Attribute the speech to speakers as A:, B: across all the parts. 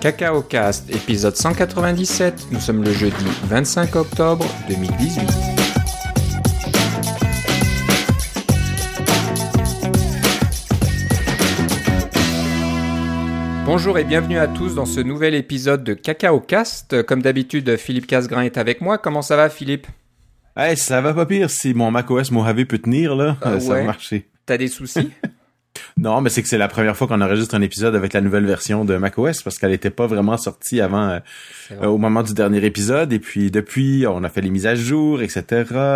A: Cacao Cast, épisode 197. Nous sommes le jeudi 25 octobre 2018. Bonjour et bienvenue à tous dans ce nouvel épisode de Cacao Cast. Comme d'habitude, Philippe Casgrain est avec moi. Comment ça va, Philippe?
B: Hey, ça va pas pire si mon macOS Mojave peut tenir, là.
A: Ah
B: ça va marcher.
A: T'as des soucis?
B: Non, mais c'est que c'est la première fois qu'on enregistre un épisode avec la nouvelle version de macOS parce qu'elle était pas vraiment sortie avant euh, euh, au moment du dernier épisode. Et puis depuis, on a fait les mises à jour, etc.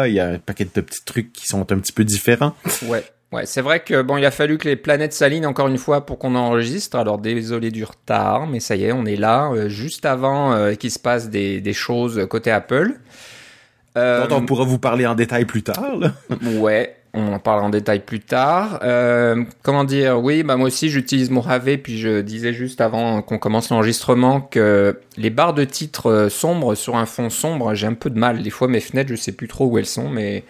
B: Il y a un paquet de petits trucs qui sont un petit peu différents.
A: Ouais. Ouais, c'est vrai que bon, il a fallu que les planètes s'alignent encore une fois pour qu'on enregistre. Alors désolé du retard, mais ça y est, on est là euh, juste avant euh, qu'il se passe des, des choses côté Apple. Euh,
B: dont on pourra vous parler en détail plus tard. Là.
A: Ouais, on en parlera en détail plus tard. Euh, comment dire? Oui, bah moi aussi j'utilise Mojave, puis je disais juste avant qu'on commence l'enregistrement que les barres de titre euh, sombres sur un fond sombre, j'ai un peu de mal. Des fois mes fenêtres, je sais plus trop où elles sont, mais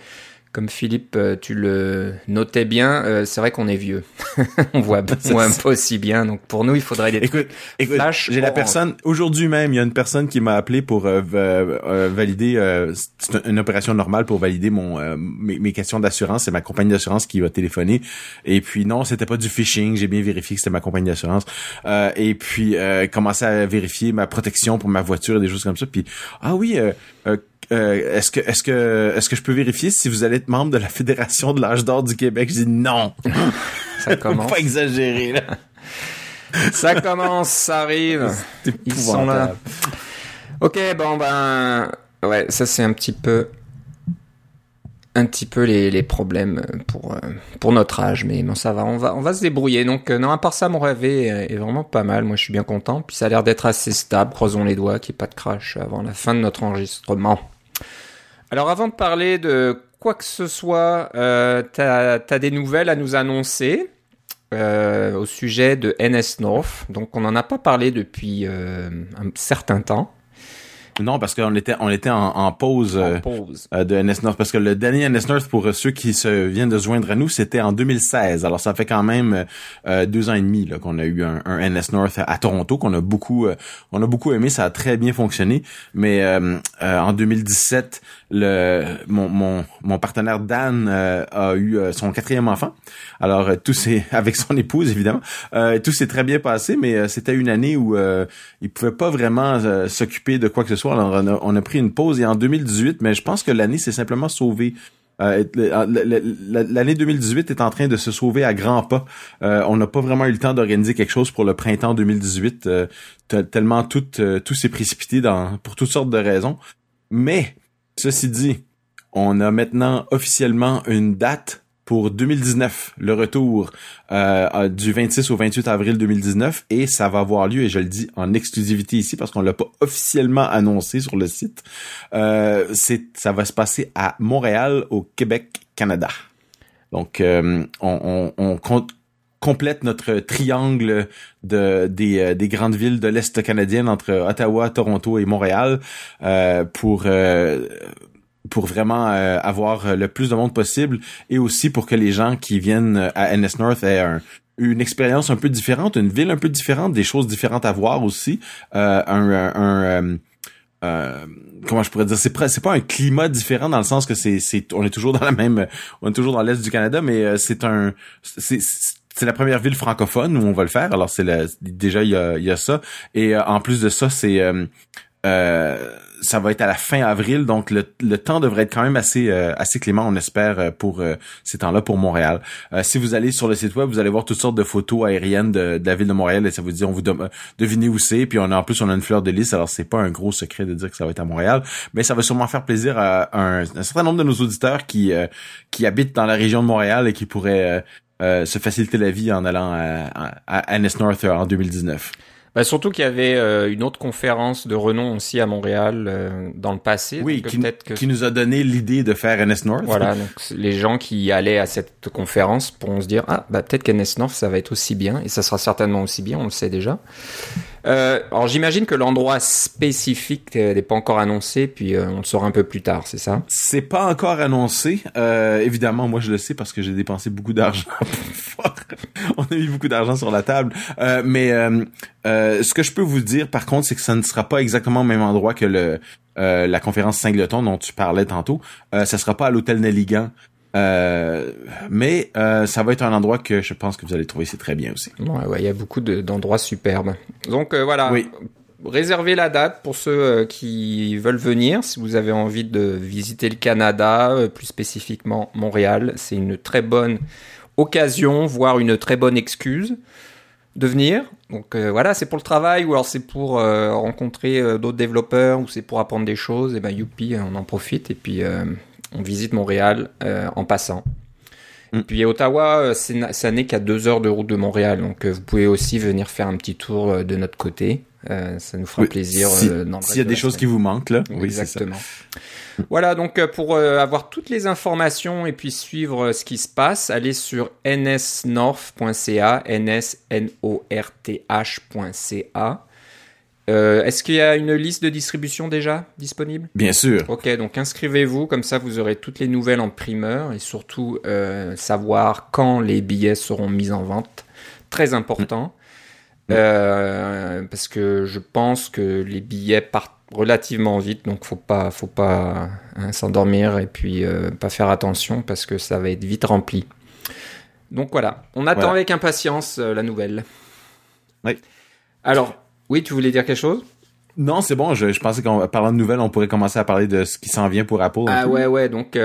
A: comme Philippe, euh, tu le notais bien, euh, c'est vrai qu'on est vieux. on voit, un peu aussi bien, donc pour nous il faudrait des
B: Écoute, écoute
A: Flash
B: j'ai la personne aujourd'hui même, il y a une personne qui m'a appelé pour euh, euh, valider euh, c'est une opération normale pour valider mon euh, mes, mes questions d'assurance, c'est ma compagnie d'assurance qui va téléphoner. Et puis non, c'était pas du phishing, j'ai bien vérifié que c'était ma compagnie d'assurance. Euh, et puis euh, commencer à vérifier ma protection pour ma voiture et des choses comme ça. Puis ah oui euh, est-ce que est-ce que est-ce que je peux vérifier si vous allez être membre de la Fédération de l'âge d'or du Québec? Je dis non.
A: ça
B: Faut
A: commence.
B: pas exagérer là.
A: ça commence, ça arrive. Ils sont là. Ok, bon ben, ouais, ça c'est un petit peu, un petit peu les, les problèmes pour euh, pour notre âge, mais bon ça va, on va on va se débrouiller. Donc euh, non, à part ça, mon rêve est, est vraiment pas mal. Moi, je suis bien content. Puis ça a l'air d'être assez stable. Croisons les doigts qu'il n'y ait pas de crash avant la fin de notre enregistrement. Alors avant de parler de quoi que ce soit, euh, t'as as des nouvelles à nous annoncer. euh, au sujet de NS North, donc on n'en a pas parlé depuis euh, un certain temps.
B: Non, parce qu'on était on était en, en pause euh,
A: En pause.
B: euh, de NS North parce que le dernier NS North pour euh, ceux qui se viennent de se joindre à nous, c'était en 2016. Alors ça fait quand même euh, deux ans et demi là, qu'on a eu un, un NS North à, à Toronto qu'on a beaucoup euh, on a beaucoup aimé, ça a très bien fonctionné. Mais euh, euh, en 2017, le mon mon, mon partenaire Dan euh, a eu euh, son quatrième enfant. Alors euh, tout s'est avec son épouse évidemment, euh, tout s'est très bien passé, mais c'était une année où il pouvait pas vraiment s'occuper de quoi que ce soit. Alors on a, on a pris une pause et en 2018, mais je pense que l'année s'est simplement sauvée. Euh, L'année 2018 est en train de se sauver à grands pas. Euh, on n'a pas vraiment eu le temps d'organiser quelque chose pour le printemps 2018, euh, te- tellement tout, tout s'est précipité dans, pour toutes sortes de raisons. Mais, ceci dit, on a maintenant officiellement une date pour 2019, le retour euh, du 26 au 28 avril 2019 et ça va avoir lieu et je le dis en exclusivité ici parce qu'on l'a pas officiellement annoncé sur le site. Euh, ça va se passer à Montréal au Québec Canada. Donc euh, on compte complète notre triangle de des, euh, des grandes villes de l'est canadienne entre Ottawa, Toronto et Montréal euh, pour euh, pour vraiment euh, avoir le plus de monde possible et aussi pour que les gens qui viennent à NS North aient un- une expérience un peu différente, une ville un peu différente, des choses différentes à voir aussi, euh, un, un, euh, euh, comment je pourrais dire, c'est c'est pas un climat différent dans le sens que c'est c'est on est toujours dans la même on est toujours dans l'est du Canada, mais c'est un c'est c'est la première ville francophone où on va le faire. Alors c'est déjà il y a ça et euh, en plus de ça c'est euh, euh, ça va être à la fin avril, donc le, temps devrait être quand même assez assez clément, on espère, pour euh, ces temps-là pour Montréal. Si vous allez sur le site web, vous allez voir toutes sortes de photos aériennes de, de la ville de Montréal et ça vous dit, on vous devinez où c'est. Puis on a en plus on a une fleur de lys, alors c'est pas un gros secret de dire que ça va être à Montréal, mais ça va sûrement faire plaisir à un, un certain nombre de nos auditeurs qui qui habitent dans la région de Montréal et qui pourraient euh, se faciliter la vie en allant à, à, à NS North euh, en 2019.
A: Bah, surtout qu'il y avait euh, une autre conférence de renom aussi à Montréal euh, dans le passé.
B: Oui, qui,
A: peut-être que
B: qui nous a donné l'idée de faire NS North.
A: voilà, donc les gens qui allaient à cette conférence pourront se dire ah bah peut-être qu'NS North ça va être aussi bien et ça sera certainement aussi bien, on le sait déjà. Euh, alors j'imagine que l'endroit spécifique euh, n'est pas encore annoncé, puis euh, on le saura un peu plus tard, c'est ça?
B: C'est pas encore annoncé. Euh, évidemment, moi je le sais parce que j'ai dépensé beaucoup d'argent on a mis beaucoup d'argent sur la table. Euh, mais euh, ce que je peux vous dire, par contre, c'est que ça ne sera pas exactement au même endroit que le la conférence Singleton dont tu parlais tantôt. Ça sera pas à l'hôtel Nelligan. Mais ça va être un endroit que je pense que vous allez trouver c'est très bien aussi.
A: Ouais, ouais, il y a beaucoup d'endroits superbes. Donc voilà. Oui réservez la date pour ceux euh, qui veulent venir. Si vous avez envie de visiter le Canada, euh, plus spécifiquement Montréal, c'est une très bonne occasion, voire une très bonne excuse de venir. Donc euh, voilà, c'est pour le travail ou alors c'est pour rencontrer d'autres développeurs ou c'est pour apprendre des choses. Et ben youpi, on en profite et puis on visite Montréal en passant. Et mm. puis Ottawa, ça n'est qu'à deux heures de route de Montréal, donc vous pouvez aussi venir faire un petit tour de notre côté. Euh, ça nous fera plaisir.
B: Euh, s'il y a des choses qui vous manquent là,
A: oui, exactement. Voilà, donc euh, pour avoir toutes les informations et puis suivre ce qui se passe, allez sur nsnorth.ca, nsnorth.ca. Euh, Est-ce qu'il y a une liste de distribution déjà disponible?
B: Bien sûr.
A: Ok, donc inscrivez-vous, comme ça vous aurez toutes les nouvelles en primeur et surtout euh, savoir quand les billets seront mis en vente. Très important. Euh, parce que je pense que les billets partent relativement vite, donc faut pas, faut pas hein, s'endormir et puis euh, pas faire attention parce que ça va être vite rempli. Donc voilà, on attend avec impatience euh, la nouvelle.
B: Oui.
A: Alors, oui, tu voulais dire quelque chose?
B: Non, c'est bon. Je, je pensais qu'en parlant de nouvelles, on pourrait commencer à parler de ce qui s'en vient pour Apple.
A: Ah ouais, ouais. Donc,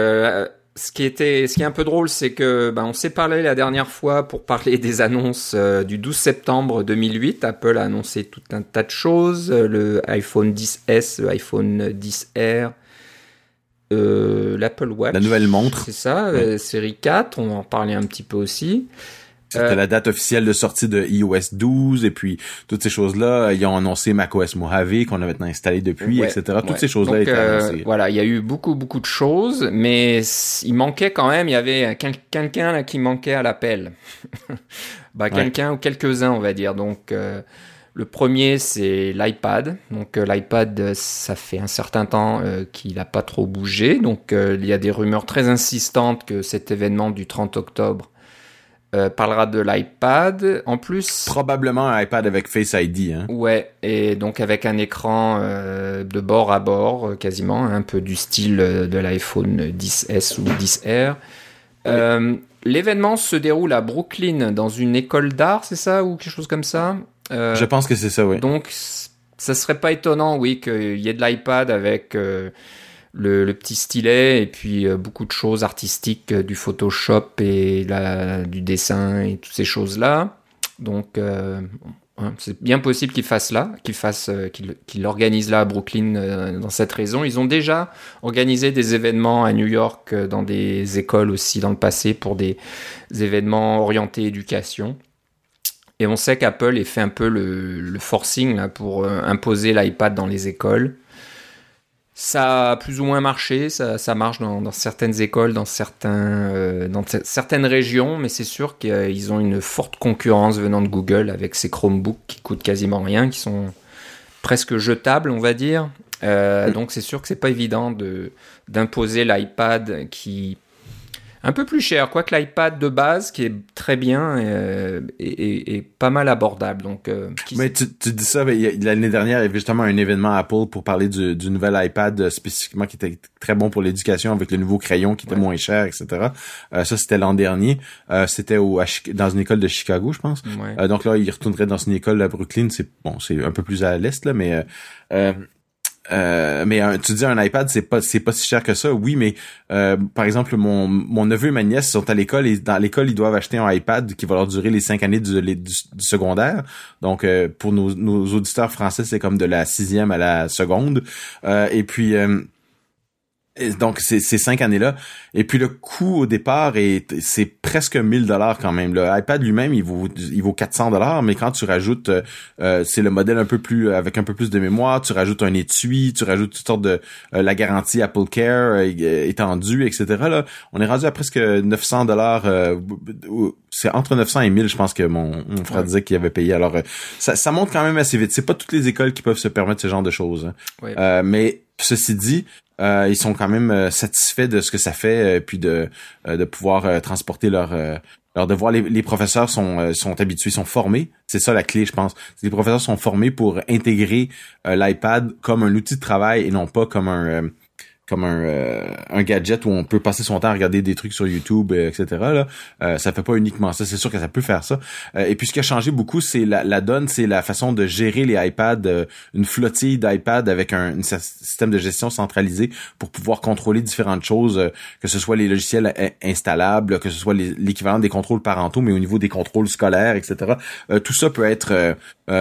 A: ce qui était, ce qui est un peu drôle, c'est que ben, on s'est parlé la dernière fois pour parler des annonces euh, du 12 septembre 2008. Apple a annoncé tout un tas de choses, euh, le iPhone 10s, le iPhone 10R, euh, l'Apple Watch.
B: La nouvelle montre.
A: C'est ça, série 4, on en parlait un petit peu aussi.
B: C'était euh, la date officielle de sortie de iOS 12 et puis toutes ces choses-là. Ils ont annoncé macOS Mojave qu'on a maintenant installé depuis, etc. Toutes ces choses-là étaient euh, annoncées.
A: Voilà, il y a eu beaucoup beaucoup de choses, mais il manquait quand même. Il y avait quelqu'un qui manquait à l'appel. bah quelqu'un ou quelques-uns, on va dire. Donc euh, le premier, c'est l'iPad. Donc l'iPad, ça fait un certain temps qu'il n'a pas trop bougé. Donc il y a des rumeurs très insistantes que cet événement du 30 octobre euh, parlera de l'iPad. En plus,
B: probablement un iPad avec Face ID. Hein.
A: Ouais, et donc avec un écran euh, de bord à bord, euh, quasiment un peu du style de l'iPhone 10s ou 10R. L'événement se déroule à Brooklyn dans une école d'art, c'est ça ou quelque chose comme ça?
B: Je pense que c'est ça, oui.
A: Donc, ça serait pas étonnant, oui, qu'il y ait de l'iPad avec le, petit stylet et puis euh, beaucoup de choses artistiques, euh, du Photoshop et du dessin et toutes ces choses-là. Donc, euh, c'est bien possible qu'il fasse là, qu'il fasse, qu'il organise là à Brooklyn dans cette raison. Ils ont déjà organisé des événements à New York dans des écoles aussi dans le passé pour des événements orientés éducation. Et on sait qu'Apple ait fait un peu le, forcing pour imposer l'iPad dans les écoles. Ça a plus ou moins marché, ça, ça marche dans, dans, certaines écoles, dans, certains, euh, dans certaines régions, mais c'est sûr qu'ils ont une forte concurrence venant de Google avec ces Chromebooks qui coûtent quasiment rien, qui sont presque jetables, on va dire. Euh, donc c'est sûr que c'est pas évident de d'imposer l'iPad qui un peu plus cher, quoique l'iPad de base, qui est très bien, euh, et, pas mal abordable. Donc, euh,
B: mais tu, tu, dis ça, l'année dernière, il y avait justement un événement Apple pour parler du, du nouvel iPad euh, spécifiquement qui était très bon pour l'éducation avec le nouveau crayon qui était moins cher, etc. ça, c'était l'an dernier. c'était au dans une école de Chicago, je pense. donc là, il retournerait dans une école à Brooklyn. C'est bon, c'est un peu plus à l'est là, mais euh, mais tu dis un iPad, c'est pas c'est pas si cher que ça. Oui, mais euh, par exemple, mon, mon neveu et ma nièce sont à l'école et dans l'école, ils doivent acheter un iPad qui va leur durer les cinq années du, du, secondaire. Donc, euh, pour nos, nos auditeurs français, c'est comme de la sixième à la seconde. et puis donc ces, ces cinq années-là. Et puis le coût au départ est c'est presque 1000 dollars quand même. Le iPad lui-même il vaut il vaut 400 dollars, mais quand tu rajoutes euh, euh, c'est le modèle un peu plus avec un peu plus de mémoire, tu rajoutes un étui, tu rajoutes toutes sortes de euh, la garantie Apple Care étendue, etc. Là, on est rendu à presque 900 dollars. c'est entre 900 et 1000, je pense que mon, mon frère disait qu'il avait payé. Alors ça, ça monte quand même assez vite. C'est pas toutes les écoles qui peuvent se permettre ce genre de choses. Hein. mais ceci dit, euh, ils sont quand même euh, satisfaits de ce que ça fait, euh, puis de, de pouvoir transporter leur, Alors de voir les, les professeurs sont euh, sont habitués, sont formés, c'est ça la clé, je pense. Les professeurs sont formés pour intégrer euh, l'iPad comme un outil de travail et non pas comme un euh, comme un, euh, un gadget où on peut passer son temps à regarder des trucs sur YouTube, euh, etc. Là, euh, ça fait pas uniquement ça. C'est sûr que ça peut faire ça. Euh, et puis ce qui a changé beaucoup, c'est la, la donne, c'est la façon de gérer les iPads, une flottille d'iPad avec un, un, système de gestion centralisé pour pouvoir contrôler différentes choses, que ce soit les logiciels installables, que ce soit l'équivalent des contrôles parentaux, mais au niveau des contrôles scolaires, etc. tout ça peut être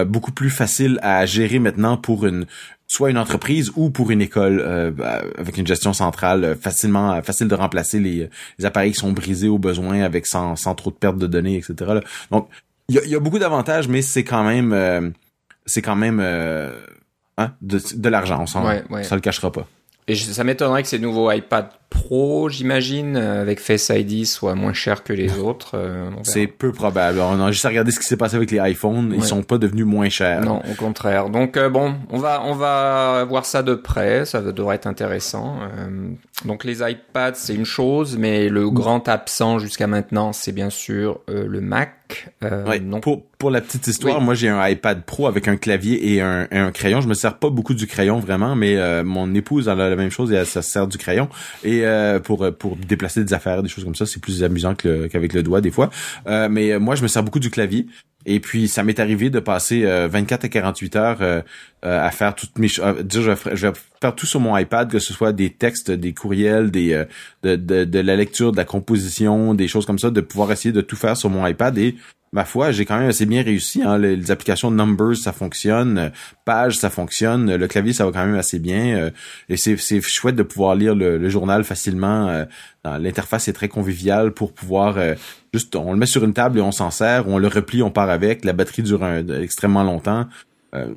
B: beaucoup plus facile à gérer maintenant pour une, soit une entreprise ou pour une école euh, bah, avec une gestion centrale euh, facilement euh, facile de remplacer les, les, appareils qui sont brisés au besoin avec sans, sans trop de perte de données etc donc il y a, y a, beaucoup d'avantages mais c'est quand même c'est quand même hein, de, de l'argent on s'en ouais, ouais. ça le cachera pas
A: et ça m'étonnerait que ces nouveaux iPad Pro, j'imagine, euh, avec Face ID, soit moins cher que les autres. Euh,
B: c'est peu probable. On a juste à regarder ce qui s'est passé avec les iPhones. Ils sont pas devenus moins chers.
A: Non, au contraire. Donc euh, bon, on va on va voir ça de près. Ça devrait être intéressant. donc les iPads, c'est une chose, mais le grand absent jusqu'à maintenant, c'est bien sûr le Mac.
B: Ouais, pour, pour la petite histoire, moi j'ai un iPad Pro avec un clavier et un, un, crayon. Je me sers pas beaucoup du crayon vraiment, mais mon épouse elle a la même chose et elle se sert du crayon. Et euh, pour euh, pour déplacer des affaires, des choses comme ça. C'est plus amusant qu'avec le doigt des fois. Euh, mais moi, je me sers beaucoup du clavier. Et puis, ça m'est arrivé de passer 24 à 48 heures à faire toutes mes choses. je, vais faire tout sur mon iPad, que ce soit des textes, des courriels, des de, de, de, la lecture, de la composition, des choses comme ça, de pouvoir essayer de tout faire sur mon iPad. Et ma foi, j'ai quand même assez bien réussi. Hein. Les, applications Numbers, ça fonctionne. Page, ça fonctionne. Le clavier, ça va quand même assez bien. Euh, et c'est, chouette de pouvoir lire le, journal facilement. Euh, l'interface est très conviviale pour pouvoir euh, juste, on le met sur une table et on s'en sert. On le replie, on part avec. La batterie dure extrêmement longtemps.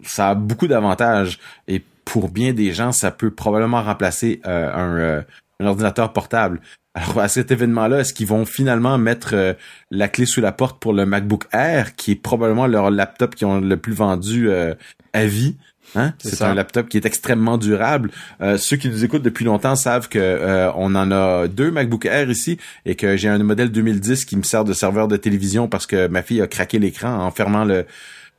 B: ça a beaucoup d'avantages. Et pour bien des gens, ça peut probablement remplacer un, un ordinateur portable. Alors à cet événement-là, est-ce qu'ils vont finalement mettre euh, la clé sous la porte pour le MacBook Air, qui est probablement leur laptop qui ont le plus vendu euh, à vie? Hein? C'est un laptop qui est extrêmement durable. Euh, ceux qui nous écoutent depuis longtemps savent que on en a deux MacBook Air ici et que j'ai un modèle 2010 qui me sert de serveur de télévision parce que ma fille a craqué l'écran en fermant le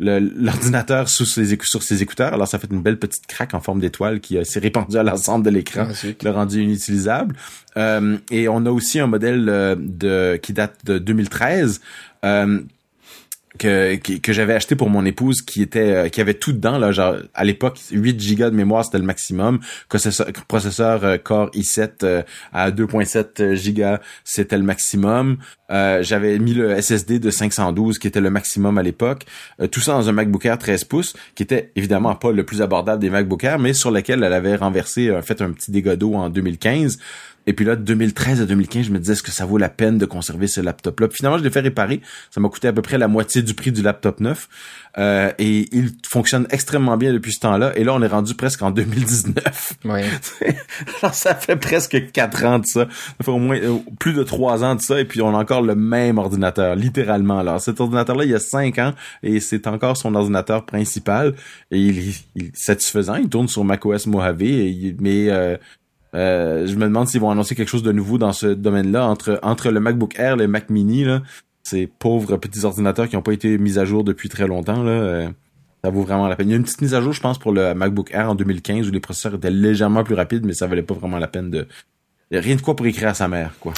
B: l'ordinateur sous ses, sur ses écouteurs. Alors, ça fait une belle petite craque en forme d'étoile qui euh, s'est répandue à l'ensemble de l'écran, qui l'a rendu inutilisable. Euh, et on a aussi un modèle euh, de qui date de 2013. Euh, que, que, j'avais acheté pour mon épouse qui était euh, qui avait tout dedans là genre à l'époque 8 gigas de mémoire c'était le maximum. Processeur, processeur euh, Core i7 euh, à 2.7 gigas c'était le maximum. J'avais mis le SSD de 512 qui était le maximum à l'époque. Tout ça dans un MacBook Air 13 pouces qui était évidemment pas le plus abordable des MacBook Air mais sur lequel elle avait renversé fait un petit dégât d'eau en 2015 et puis là, de 2013 à 2015, je me disais, est-ce que ça vaut la peine de conserver ce laptop-là? Finalement, je l'ai fait réparer. Ça m'a coûté à peu près la moitié du prix du laptop neuf. Euh, et il fonctionne extrêmement bien depuis ce temps-là. Et là, on est rendu presque en 2019.
A: Oui.
B: ça fait presque quatre ans de ça. Ça fait au moins euh, plus de trois ans de ça. Et puis, on a encore le même ordinateur, littéralement. Alors, cet ordinateur-là, il y a cinq ans. Et c'est encore son ordinateur principal. Et il est, satisfaisant. Il tourne sur macOS Mojave. Et mais... Euh, euh, je me demande s'ils vont annoncer quelque chose de nouveau dans ce domaine-là entre entre le MacBook Air, le Mac Mini ces pauvres petits ordinateurs qui n'ont pas été mis à jour depuis très longtemps là. Euh, ça vaut vraiment la peine. Il y a une petite mise à jour, je pense, pour le MacBook Air en 2015 où les processeurs étaient légèrement plus rapides, mais ça valait pas vraiment la peine de rien de quoi pour écrire à sa mère, quoi.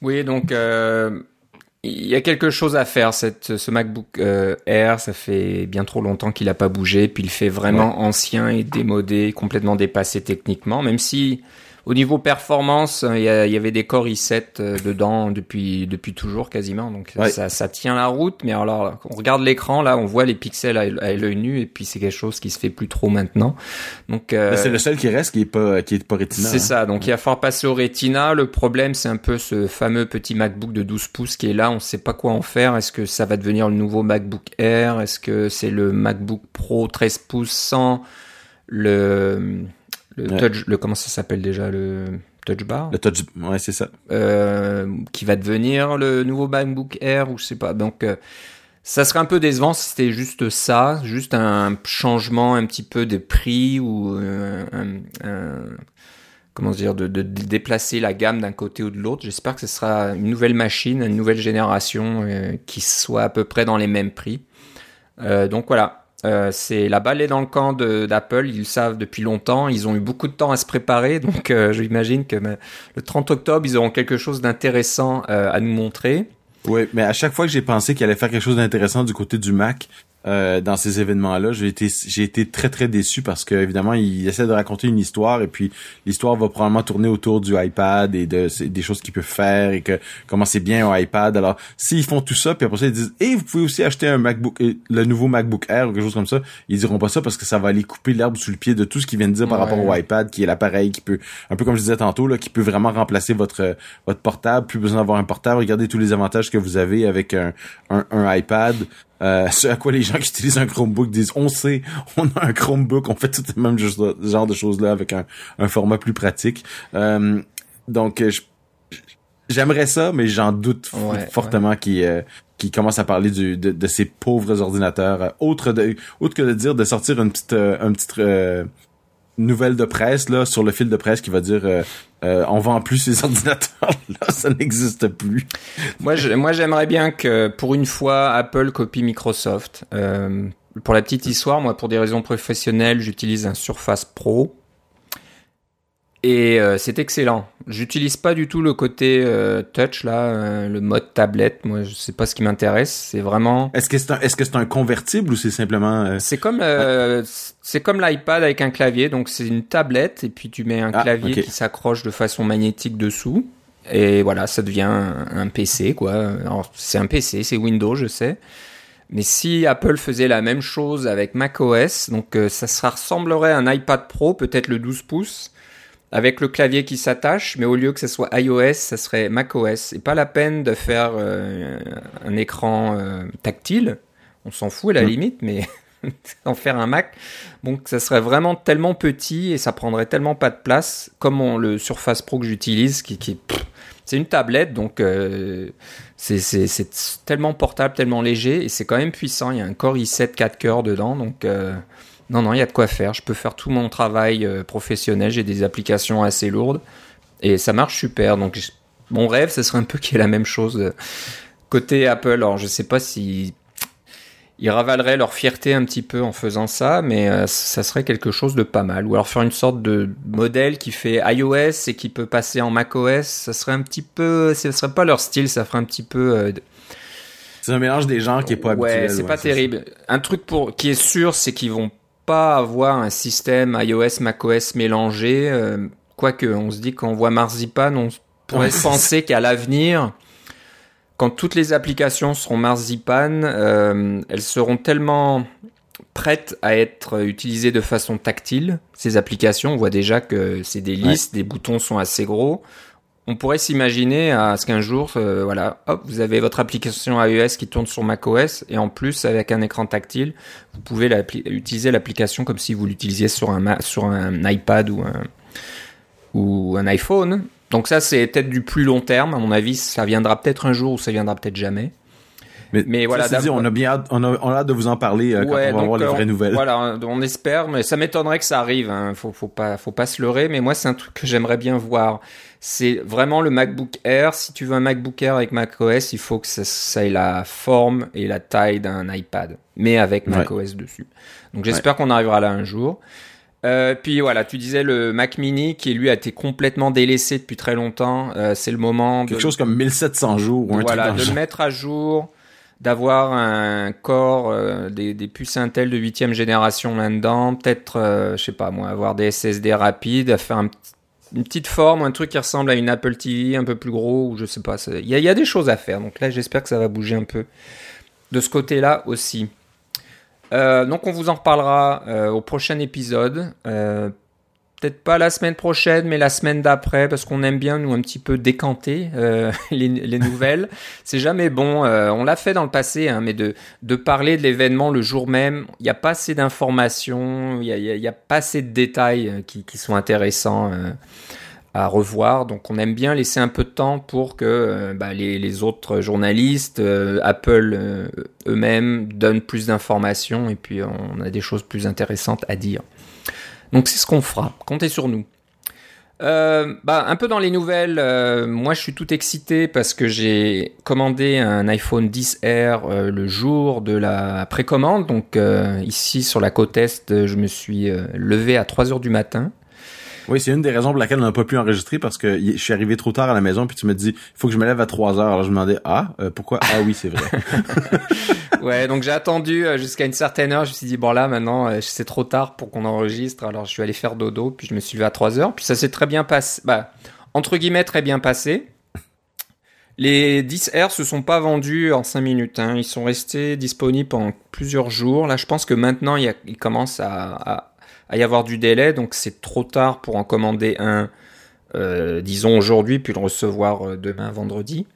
A: Oui, donc euh, il y a quelque chose à faire. Cette, ce MacBook euh, Air, ça fait bien trop longtemps qu'il a pas bougé, puis il fait vraiment ancien et démodé, complètement dépassé techniquement, même si au niveau performance, il y, avait des Core i7 euh, dedans depuis depuis toujours quasiment, donc ça, ça, tient la route. Mais alors, on regarde l'écran là, on voit les pixels à, l'œil nu, et puis c'est quelque chose qui se fait plus trop maintenant. Donc
B: euh, c'est le seul qui reste qui est pas qui est pas Retina.
A: C'est hein. ça. Donc il va falloir passer au Retina. Le problème, c'est un peu ce fameux petit MacBook de 12 pouces qui est là. On sait pas quoi en faire. Est-ce que ça va devenir le nouveau MacBook Air? Est-ce que c'est le MacBook Pro 13 pouces sans le le touch, le comment ça s'appelle déjà le touch bar?
B: Le touch, ouais, c'est ça.
A: Euh, qui va devenir le nouveau MacBook Air ou je sais pas. Donc euh, ça serait un peu décevant si c'était juste ça, juste un changement un petit peu de prix ou euh, un, comment dire, de, de, déplacer la gamme d'un côté ou de l'autre. J'espère que ce sera une nouvelle machine, une nouvelle génération qui soit à peu près dans les mêmes prix. donc voilà, euh, c'est la balle est dans le camp d'Apple, ils le savent depuis longtemps, ils ont eu beaucoup de temps à se préparer, donc euh, j'imagine que le 30 octobre, ils auront quelque chose d'intéressant euh, à nous montrer.
B: Oui, mais à chaque fois que j'ai pensé qu'il allait faire quelque chose d'intéressant du côté du Mac, euh, dans ces événements-là. J'ai été, j'ai été très très déçu parce que évidemment il essaie de raconter une histoire et puis l'histoire va probablement tourner autour du iPad et de des choses qu'il peut faire et que comment c'est bien un iPad. Alors s'ils font tout ça puis après ça ils disent et vous pouvez aussi acheter un MacBook, euh, le nouveau MacBook Air ou quelque chose comme ça, ils diront pas ça parce que ça va aller couper l'herbe sous le pied de tout ce qu'ils viennent de dire par rapport au iPad qui est l'appareil qui peut un peu comme je disais tantôt là qui peut vraiment remplacer votre votre portable, plus besoin d'avoir un portable. Regardez tous les avantages que vous avez avec un, un, un iPad. Euh, ce à quoi les gens qui utilisent un Chromebook disent on sait, on a un Chromebook, on fait tout le même genre de choses là avec un, un format plus pratique. Euh, donc j'aimerais ça, mais j'en doute fortement qu'il euh, qui commence à parler du, de, de, ces pauvres ordinateurs. Euh, autre, de, autre que de dire de sortir une petite, euh, un petit nouvelle de presse là sur le fil de presse qui va dire euh, euh, on vend plus ces ordinateurs là ça n'existe plus.
A: Moi moi j'aimerais bien que pour une fois Apple copie Microsoft. Euh, pour la petite histoire moi pour des raisons professionnelles j'utilise un Surface Pro et euh, c'est excellent. J'utilise pas du tout le côté euh, touch là, euh, le mode tablette. Moi, je sais pas ce qui m'intéresse. C'est vraiment.
B: Est-ce que c'est un, est-ce que c'est un convertible ou c'est simplement.
A: C'est comme c'est comme l'iPad avec un clavier. Donc c'est une tablette et puis tu mets un ah, clavier qui s'accroche de façon magnétique dessous. Et voilà, ça devient un, PC quoi. c'est un PC, c'est Windows, je sais. Mais si Apple faisait la même chose avec macOS, donc ça, ça ressemblerait à un iPad Pro, peut-être le 12 pouces avec le clavier qui s'attache, mais au lieu que ce soit iOS, ça serait macOS. Et pas la peine de faire euh, un écran euh, tactile. On s'en fout à la mm. limite, mais en faire un Mac, bon, ça serait vraiment tellement petit et ça prendrait tellement pas de place, comme on, le Surface Pro que j'utilise, qui, qui c'est une tablette, donc euh, c'est tellement portable, tellement léger, et c'est quand même puissant. Il y a un Core i7 4 cœurs dedans, donc non, non, il y a de quoi faire. Je peux faire tout mon travail euh, professionnel. J'ai des applications assez lourdes et ça marche super. Donc, mon rêve, ce serait un peu qu'il y ait la même chose euh, côté Apple. Alors, je sais pas si ils ravaleraient leur fierté un petit peu en faisant ça, mais euh, ça serait quelque chose de pas mal. Ou alors faire une sorte de modèle qui fait iOS et qui peut passer en macOS, ça serait un petit peu, ce serait pas leur style, ça ferait un petit peu.
B: C'est un mélange des gens qui est pas
A: ouais, c'est pas terrible. Un truc pour qui est sûr, c'est qu'ils vont pas avoir un système iOS, macOS mélangé. Euh, quoique, on se dit qu'on voit Marzipan, on pourrait penser qu'à l'avenir, quand toutes les applications seront Marzipan, euh, elles seront tellement prêtes à être utilisées de façon tactile. Ces applications, on voit déjà que c'est des listes, les boutons sont assez gros on pourrait s'imaginer à ce qu'un jour, euh, voilà, hop, vous avez votre application iOS qui tourne sur macOS et en plus avec un écran tactile, vous pouvez utiliser l'application comme si vous l'utilisiez sur un sur un iPad ou un ou un iPhone. Donc ça, c'est peut-être du plus long terme. À mon avis, ça viendra peut-être un jour ou ça viendra peut-être jamais.
B: Mais, voilà, dit, on a bien hâte, on a, on a hâte de vous en parler euh, quand on va avoir les vraies nouvelles.
A: Voilà, on espère, mais ça m'étonnerait que ça arrive. Hein. Faut, faut pas, faut pas se leurrer. Mais moi, c'est un truc que j'aimerais bien voir c'est vraiment le MacBook Air. Si tu veux un MacBook Air avec macOS, il faut que ça, ait la forme et la taille d'un iPad, mais avec macOS dessus. Donc j'espère qu'on arrivera là un jour. Euh, puis voilà, tu disais le Mac Mini qui lui a été complètement délaissé depuis très longtemps. Euh, c'est le moment
B: quelque chose comme 1700 jours ou un
A: voilà, de le mettre à jour, d'avoir un corps euh, des, des, puces Intel de huitième génération là-dedans, peut-être, je sais pas moi, avoir des SSD rapides, faire un une petite forme, un truc qui ressemble à une Apple TV un peu plus gros, ou je sais pas. Il y, a des choses à faire. Donc là, j'espère que ça va bouger un peu de ce côté-là aussi. Euh, donc on vous en reparlera euh, au prochain épisode. Euh, peut-être pas la semaine prochaine, mais la semaine d'après, parce qu'on aime bien nous un petit peu décanter euh, les, les, nouvelles. C'est jamais bon. Euh, on l'a fait dans le passé, hein, mais de, parler de l'événement le jour même, il n'y a pas assez d'informations, il n'y a, pas assez de détails euh, qui, sont intéressants. à revoir. Donc on aime bien laisser un peu de temps pour que bah, les, autres journalistes, Apple eux-mêmes donnent plus d'informations et puis on a des choses plus intéressantes à dire. Donc c'est ce qu'on fera. Comptez sur nous. Euh, bah, un peu dans les nouvelles, euh, moi je suis tout excité parce que j'ai commandé un iPhone 10R euh, le jour de la précommande. Donc ici sur la côte Est, je me suis levé à 3 heures du matin.
B: Oui, c'est une des raisons pour laquelle on n'a pas pu enregistrer parce que je suis arrivé trop tard à la maison puis tu me dis il faut que je me lève à 3 heures. Alors je me demandais ah euh, pourquoi? Ah oui c'est vrai.
A: Ouais, donc j'ai attendu euh, jusqu'à une certaine heure. Je me suis dit, bon là, maintenant, euh, c'est trop tard pour qu'on enregistre. Alors je suis allé faire dodo, puis je me suis levé à 3 heures. Puis ça s'est très bien passé. Bah, entre guillemets, très bien passé. Les 10R se sont pas vendus en 5 minutes. Hein. Ils sont restés disponibles pendant plusieurs jours. Là, je pense que maintenant, il, y a- il commence à, à- à y avoir du délai. Donc c'est trop tard pour en commander un, euh, disons aujourd'hui, puis le recevoir euh, demain, vendredi.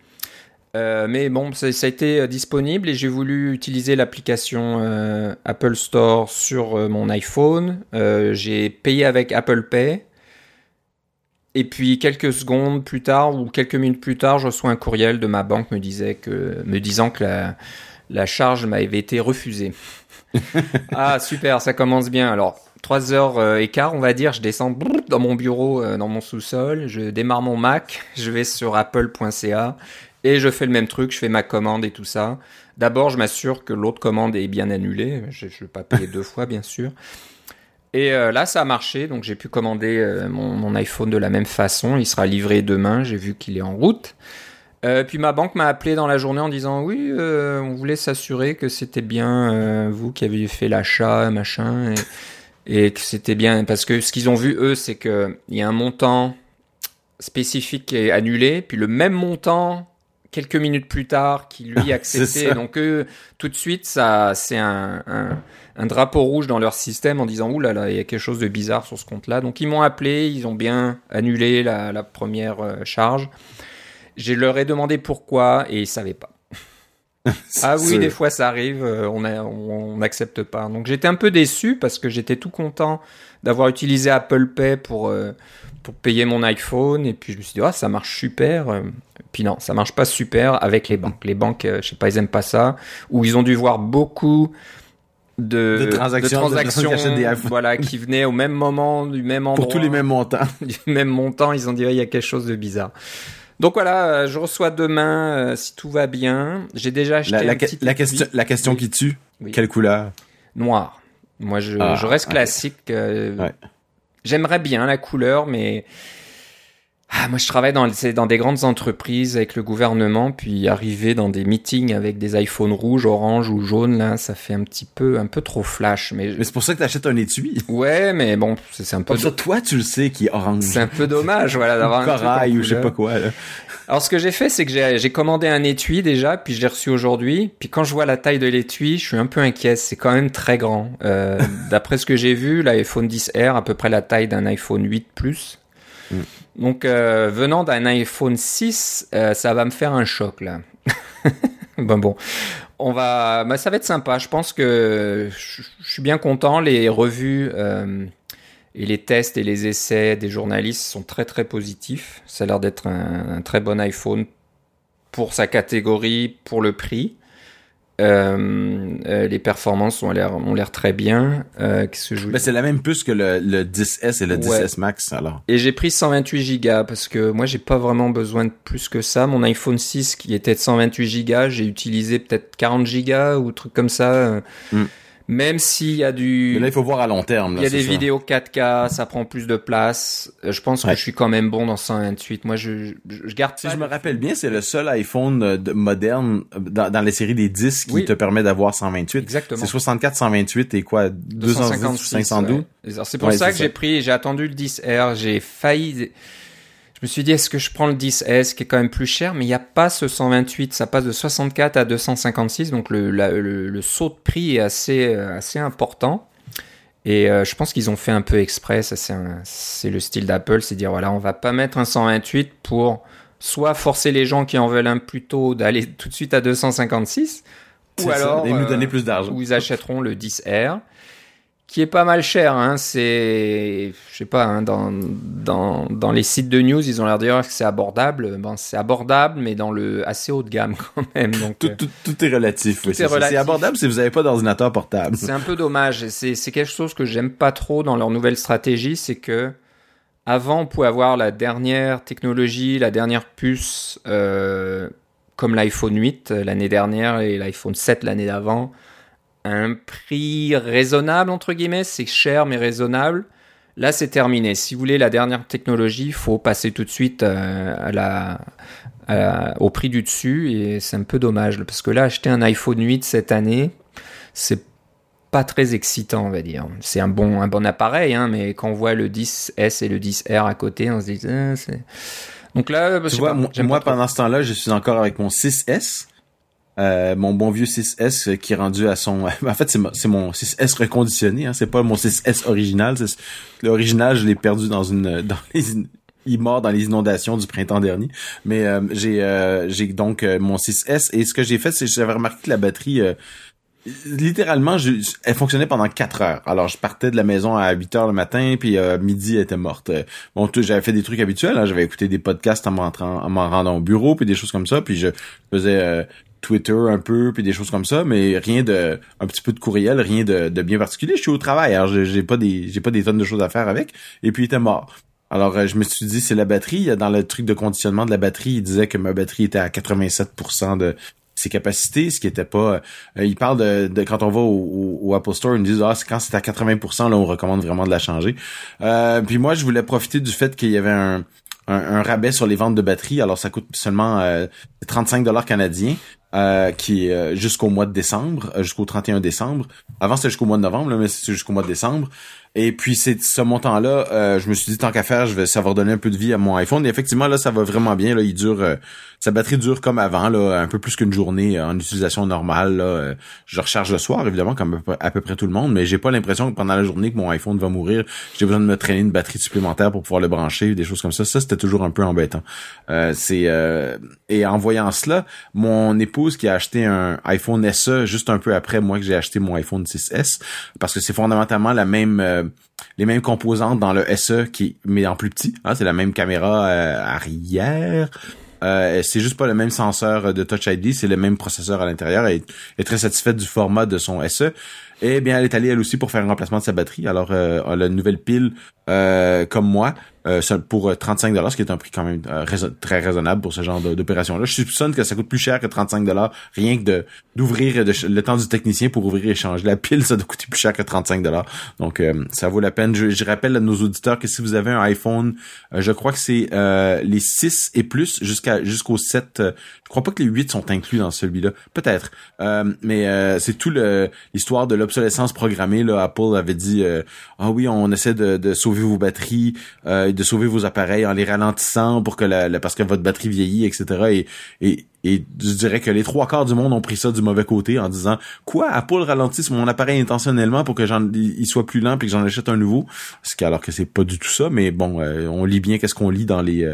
A: Euh, mais bon, ça, ça a été disponible et j'ai voulu utiliser l'application euh, Apple Store sur mon iPhone. J'ai payé avec Apple Pay. Et puis quelques secondes plus tard ou quelques minutes plus tard, je reçois un courriel de ma banque me, disait que, me disant que la, la charge m'avait été refusée. ah super, ça commence bien. Alors, 3 heures euh, et quart, on va dire, je descends dans mon bureau, euh, dans mon sous-sol, je démarre mon Mac, je vais sur apple.ca et je fais le même truc, je fais ma commande et tout ça. D'abord, je m'assure que l'autre commande est bien annulée. Je ne vais pas payer deux fois, bien sûr. Et euh, là, ça a marché, donc j'ai pu commander mon, iPhone de la même façon. Il sera livré demain, j'ai vu qu'il est en route. Puis ma banque m'a appelé dans la journée en disant oui, on voulait s'assurer que c'était bien vous qui aviez fait l'achat, machin, et que c'était bien parce que ce qu'ils ont vu eux, c'est que il y a un montant spécifique qui est annulé, puis le même montant quelques minutes plus tard qui lui
B: ça.
A: Donc eux, tout de suite, ça, c'est un, un, un drapeau rouge dans leur système en disant ouh là là, il y a quelque chose de bizarre sur ce compte-là. Donc ils m'ont appelé, ils ont bien annulé la, la première euh, charge. Je leur ai demandé pourquoi et ils savaient pas. Ah oui, des fois ça arrive, euh, on n'accepte pas. Donc j'étais un peu déçu parce que j'étais tout content d'avoir utilisé Apple Pay pour euh, pour payer mon iPhone et puis je me suis dit ah ça marche super. Euh, Puis non, ça marche pas super avec les banques. Les banques, je sais pas, ils aiment pas ça ou ils ont dû voir beaucoup de,
B: De transactions, de qui des
A: voilà, qui venaient au même moment, du même endroit
B: Pour tous les mêmes montants.
A: du même montant, ils ont dit il y a quelque chose de bizarre. Donc voilà, euh, je reçois demain euh, si tout va bien. J'ai déjà acheté
B: La, question, la question
A: Oui.
B: qui tue,
A: Oui.
B: quelle couleur?
A: Noir. Moi, je,
B: Ah,
A: je reste classique. euh,
B: Ouais.
A: J'aimerais bien la couleur, mais ah, moi, je travaille dans, dans des grandes entreprises avec le gouvernement, puis arriver dans des meetings avec des iPhones rouges, orange ou jaunes, là, ça fait un petit peu, un peu trop flash. Mais
B: Mais c'est pour ça que t'achètes un étui.
A: ouais, mais bon, c'est un peu,
B: Comme ça, toi, tu le sais qui est orange.
A: c'est un peu dommage, voilà, d'avoir un
B: corail ou je sais pas quoi. Là.
A: Alors ce que j'ai fait, c'est que j'ai j'ai commandé un étui déjà, puis je l'ai reçu aujourd'hui. Puis quand je vois la taille de l'étui, je suis un peu inquiet. C'est quand même très grand. Euh, D'après ce que j'ai vu, l'iPhone 10R à peu près la taille d'un iPhone 8 Plus.
B: Mm.
A: Donc euh, venant d'un iPhone 6, euh, ça va me faire un choc là. bon bon, on va, bah, ça va être sympa. Je pense que je, suis bien content. Les revues. euh, et les tests et les essais des journalistes sont très très positifs. Ça a l'air d'être un très bon iPhone pour sa catégorie, pour le prix. Euh, euh, les performances ont l'air ont l'air très bien. Euh, qu'est-ce que je
B: Ben, c'est la même puce que le, le 10S et le
A: Ouais.
B: 10S Max, alors.
A: Et j'ai pris 128 Go parce que moi j'ai pas vraiment besoin de plus que ça. Mon iPhone 6 qui était de 128 Go, j'ai utilisé peut-être 40 Go ou truc comme ça. euh,
B: Mm.
A: Même s'il y a du
B: Mais là, il faut voir à long terme. Là,
A: Il y a des
B: ça.
A: vidéos 4K, ça prend plus de place. Euh, Je pense
B: Ouais.
A: que je suis quand même bon dans 128. Moi, je, je, je garde
B: Si
A: pas
B: je
A: le-
B: me rappelle bien, c'est le seul iPhone euh, de- moderne euh, dans, dans les séries des 10 qui
A: Oui.
B: te permet d'avoir 128.
A: Exactement.
B: C'est 64, 128 et quoi 256 ou 512
A: ouais. Alors, C'est pour
B: Ouais,
A: ça que j'ai pris, j'ai attendu le 10R, j'ai failli. Je me suis dit, est-ce que je prends le 10S qui est quand même plus cher, mais il n'y a pas ce 128, ça passe de 64 à 256, donc le, la- le, le saut de prix est assez, euh, assez important. Et euh, je pense qu'ils ont fait un peu exprès, ça c'est un- c'est le style d'Apple, c'est dire voilà, on va pas mettre un 128 pour soit forcer les gens qui en veulent un plus tôt d'aller tout de suite à 256, ou
B: ça,
A: alors
B: et nous
A: euh,
B: donner plus d'argent.
A: où ils achèteront le 10R, qui est pas mal cher. Hein. C'est, je sais pas, hein, dans, dans, dans les sites de news, ils ont l'air de dire que c'est abordable. Ben, c'est abordable, mais dans le assez haut de gamme quand même. Donc,
B: Tout,
A: euh,
B: tout, tout est relatif. oui,
A: est
B: c'est abordable si vous n'avez pas d'ordinateur portable.
A: c'est un peu dommage. C'est quelque chose que j'aime pas trop dans leur nouvelle stratégie, c'est que avant, on pouvait avoir la dernière technologie, la dernière puce, euh, comme l'iPhone 8 euh, l'année dernière et l'iPhone 7 l'année d'avant, à un prix raisonnable, entre guillemets. C'est cher, mais raisonnable. Là, c'est terminé. Si vous voulez la dernière technologie, il faut passer tout de suite euh, à la, au prix du dessus. Et c'est un peu dommage. Parce que là, acheter un iPhone 8 cette année, c'est pas très excitant, on va dire. C'est un bon, un bon appareil, hein, mais quand on voit le 10S et le 10R à côté, on se dit, ah, c'est...
B: Donc là, tu vois, moi, pendant ce temps-là, je suis encore avec mon 6S. Euh, mon bon vieux 6S qui est rendu à son... en fait, c'est, mon 6S reconditionné. Hein, c'est pas mon 6S original. L'original, je l'ai perdu dans une... Dans les, il mort dans les inondations du printemps dernier. Mais euh, j'ai euh, j'ai donc mon 6S et ce que j'ai fait, c'est j'avais remarqué que la batterie littéralement, elle fonctionnait pendant 4 heures. Alors, je partais de la maison à 8 heures le matin, puis euh, midi, elle était morte. Bon, j'avais fait des trucs habituels. Hein. J'avais écouté des podcasts en m'en rendant au bureau, puis des choses comme ça. Puis je faisais euh, Twitter un peu, puis des choses comme ça, mais rien de, un petit peu de courriel, rien de, bien particulier. Je suis au travail, alors j'ai pas des, j'ai pas des tonnes de choses à faire avec. Et puis il était mort. Alors, euh, je me suis dit, c'est la batterie. Dans le truc de conditionnement de la batterie, il disait que ma batterie était à 87% de, ses capacités, ce qui était pas. Euh, il parle de, quand on va au, Apple Store, ils nous disent ah quand c'est à 80%, là on recommande vraiment de la changer. Euh, puis moi je voulais profiter du fait qu'il y avait un, rabais sur les ventes de batteries. Alors ça coûte seulement 35 euh, dollars canadiens. Qui est jusqu'au mois de décembre, jusqu'au 31 décembre. Avant c'était jusqu'au mois de novembre, mais c'est jusqu'au mois de décembre. Et puis c'est ce montant-là, je me suis dit tant qu'à faire, je vais savoir donner un peu de vie à mon iPhone. Et effectivement là, ça va vraiment bien. Là, il dure sa batterie dure comme avant, là, un peu plus qu'une journée en utilisation normale. Là. Je recharge le soir, évidemment, comme à peu près tout le monde, mais j'ai pas l'impression que pendant la journée que mon iPhone va mourir, j'ai besoin de me traîner une batterie supplémentaire pour pouvoir le brancher, des choses comme ça. Ça, c'était toujours un peu embêtant. Euh, c'est euh, Et en voyant cela, mon épouse qui a acheté un iPhone SE juste un peu après moi que j'ai acheté mon iPhone 6S, parce que c'est fondamentalement la même euh, les mêmes composantes dans le SE qui mais en plus petit. Hein, c'est la même caméra arrière euh, c'est juste pas le même senseur de Touch ID, c'est le même processeur à l'intérieur. Elle est très satisfaite du format de son SE. Et bien, elle est allée elle aussi pour faire un remplacement de sa batterie. Alors, euh, elle a une nouvelle pile euh, comme moi euh, pour 35 dollars, ce qui est un prix quand même très raisonnable pour ce genre d'opération-là. Je soupçonne que ça coûte plus cher que 35 dollars, rien que de d'ouvrir le temps du technicien pour ouvrir et changer la pile, ça doit coûter plus cher que 35 dollars. Donc, ça vaut la peine. Je, rappelle à nos auditeurs que si vous avez un iPhone, je crois que c'est les 6 et plus jusqu'à jusqu'au 7. je crois pas que les 8 sont inclus dans celui-là. Peut-être. mais c'est tout l'histoire de l'obsolescence programmée, là, Apple avait dit euh, ah oui, on essaie de, sauver vos batteries, euh, de sauver vos appareils en les ralentissant pour que la, parce que votre batterie vieillit, etc. Et, et, je dirais que les trois quarts du monde ont pris ça du mauvais côté en disant quoi Apple ralentisse mon appareil intentionnellement pour que j'en il soit plus lent puis que j'en achète un nouveau? Ce qui alors que c'est pas du tout ça, mais bon, euh, on lit bien qu'est-ce qu'on lit dans les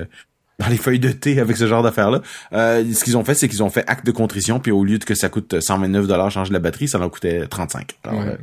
B: dans les feuilles de thé avec ce genre d'affaires-là. Euh, ce qu'ils ont fait, c'est qu'ils ont fait acte de contrition, puis au lieu de que ça coûte 129 dollars changer la batterie, ça en coûtait 35. Euh,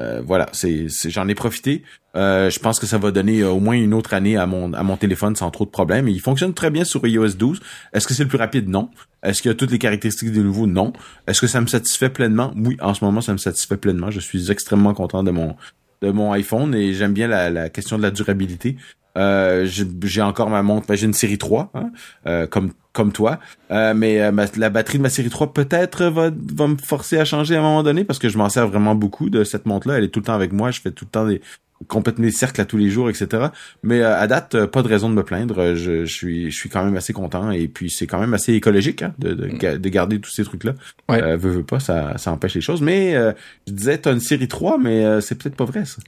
B: euh, voilà, c'est, j'en ai profité. je pense que ça va donner au moins une autre année à mon à mon téléphone sans trop de problèmes. il fonctionne très bien sur iOS 12. Est-ce que c'est le plus rapide? Non. Est-ce qu'il y a toutes les caractéristiques des nouveaux? Non. Est-ce que ça me satisfait pleinement? Oui, en ce moment, ça me satisfait pleinement. Je suis extrêmement content de mon de mon iPhone et j'aime bien la, la question de la durabilité. Euh, j'ai encore ma montre, ben, j'ai une série 3, hein, euh, comme comme toi, euh, mais la batterie de ma série 3 peut-être va, va me forcer à changer à un moment donné parce que je m'en sers vraiment beaucoup de cette montre-là. Elle est tout le temps avec moi. Je fais tout le temps des complètement des cercles à tous les jours, etc. Mais à date, pas de raison de me plaindre. Je, je, suis, je suis quand même assez content et puis c'est quand même assez écologique hein, de, de, mm. de, garder tous ces trucs-là. Ouais. Euh, veux, veux pas, ça, ça empêche les choses. Mais je disais, t'as une série 3, mais c'est peut-être pas vrai ça.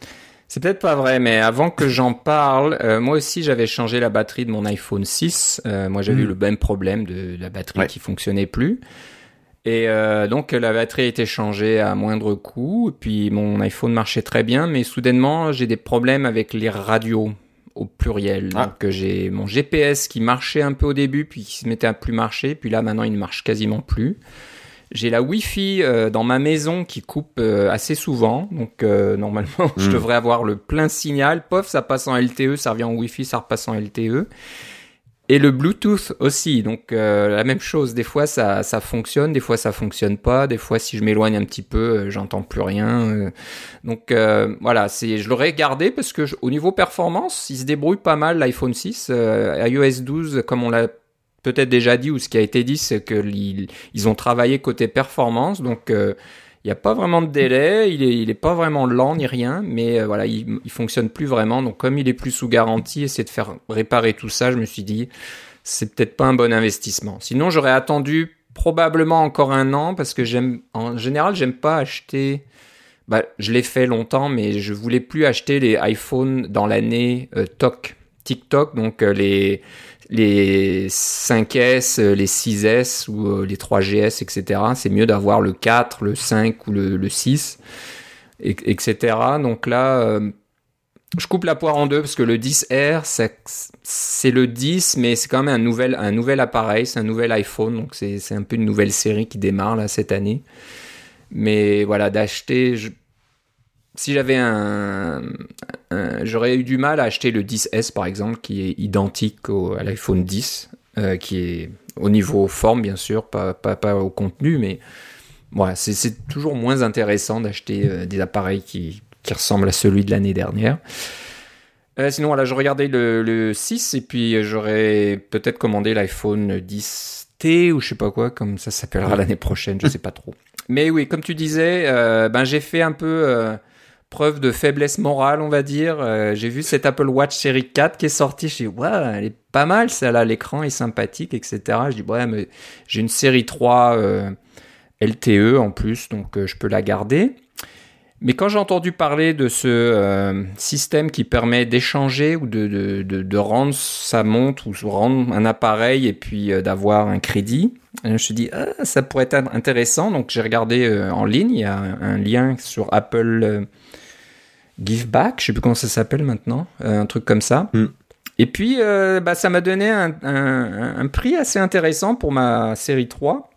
A: C'est peut-être pas vrai, mais avant que j'en parle, euh, moi aussi j'avais changé la batterie de mon iPhone 6. Euh, moi j'avais eu hmm. le même problème de, la batterie qui fonctionnait plus. Et euh, donc la batterie a été changée à moindre coût. Puis mon iPhone marchait très bien, mais soudainement j'ai des problèmes avec les radios au pluriel. Ah. Donc j'ai mon GPS qui marchait un peu au début, puis qui se mettait à plus marcher. Puis là maintenant il ne marche quasiment plus. J'ai la Wi-Fi euh, dans ma maison qui coupe euh, assez souvent, donc euh, normalement je hmm. devrais avoir le plein signal. Pof, ça passe en LTE, ça revient en Wi-Fi, ça repasse en LTE. et le Bluetooth aussi. Donc euh, la même chose. Des fois ça, ça fonctionne, des fois ça fonctionne pas. Des fois si je m'éloigne un petit peu, euh, j'entends plus rien. Euh. Donc voilà, c'est je l'aurais gardé parce que au niveau performance, il se débrouille pas mal l'iPhone 6. iOS 12, comme on l'a peut-être déjà dit ou ce qui a été dit, c'est que ils, ont travaillé côté performance. Donc il n'y a pas vraiment de délai, il est, il est pas vraiment lent ni rien, mais voilà, il, il fonctionne plus vraiment. Donc comme il est plus sous garantie, essayer de faire réparer tout ça, je me suis dit, c'est peut-être pas un bon investissement. Sinon, j'aurais attendu probablement encore un an parce que j'aime, en général, j'aime pas acheter. Bah, je l'ai fait longtemps, mais je voulais plus acheter les iPhones dans l'année euh, TOC, TikTok, donc euh, les les 5S, euh, les 6S ou euh, les 3GS, etc. C'est mieux d'avoir le 4, le 5 ou le, 6, etc. Donc là, je coupe la poire en deux parce que le 10R, c'est le 10, mais c'est quand même un nouvel, un nouvel appareil, c'est un nouvel iPhone, donc c'est un peu une nouvelle série qui démarre là cette année. Mais voilà, d'acheter, si j'avais un, j'aurais eu du mal à acheter le 10S par exemple, qui est identique au, à l'iPhone 10, euh, qui est au niveau forme bien sûr, pas, pas, pas au contenu, mais voilà, c'est toujours moins intéressant d'acheter euh, des appareils qui, qui ressemblent à celui de l'année dernière. Euh, sinon, voilà, je regardais le, le 6 et puis j'aurais peut-être commandé l'iPhone 10T ou je sais pas quoi, comme ça s'appellera l'année prochaine, je sais pas trop. Mais oui, comme tu disais, ben j'ai fait un peu preuve de faiblesse morale, on va dire. Euh, j'ai vu cette Apple Watch série 4 qui est sortie. Je dis, ouais, elle est pas mal, celle-là. L'écran est sympathique, etc. Je dis, ouais, mais j'ai une série 3 euh, LTE en plus, donc euh, je peux la garder. Mais quand j'ai entendu parler de ce système qui permet d'échanger ou de, rendre sa montre ou rendre un appareil et puis d'avoir un crédit, je me suis dit, ah, ça pourrait être intéressant. Donc j'ai regardé en ligne, il y a un lien sur Apple Give Back, je sais plus comment ça s'appelle maintenant, euh, un truc comme ça. Hmm. Et puis, euh, bah, ça m'a donné un, un, prix assez intéressant pour ma série 3.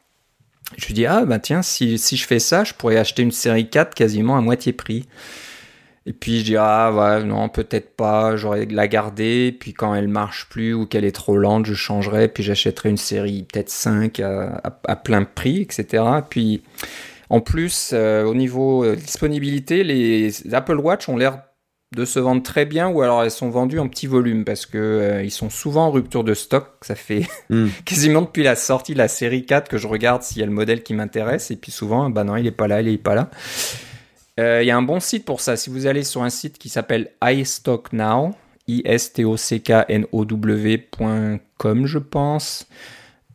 A: Je me dit, ah bah tiens, si, si je fais ça, je pourrais acheter une série 4 quasiment à moitié prix. Et puis je dis, ah ouais, non, peut-être pas, j'aurais la garder, puis quand elle marche plus ou qu'elle est trop lente, je changerai, puis j'achèterai une série peut-être 5 à, à, à, plein prix, etc. Puis en plus, euh, au niveau euh, disponibilité, les Apple Watch ont l'air de se vendre très bien ou alors elles sont vendues en petit volume parce que euh, ils sont souvent en rupture de stock. Ça fait hmm. quasiment depuis la sortie de la série 4 que je regarde s'il y a le modèle qui m'intéresse et puis souvent, bah non, il est pas là, il est pas là. Il y a un bon site pour ça. Si vous allez sur un site qui s'appelle iStockNow, i s t o c k n o w.com, je pense.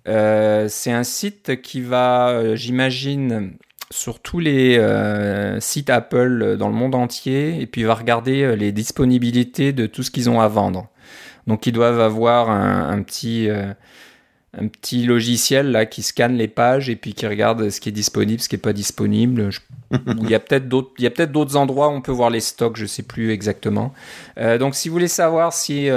A: c'est un site qui va, j'imagine, sur tous les euh, sites Apple dans le monde entier et puis va regarder euh, les disponibilités de tout ce qu'ils ont à vendre. Donc ils doivent avoir un, petit euh, un petit logiciel là qui scanne les pages et puis qui regarde ce qui est disponible, ce qui est pas disponible. il y a peut-être d'autres il y a peut-être d'autres endroits où on peut voir les stocks, je sais plus exactement. donc si vous voulez savoir si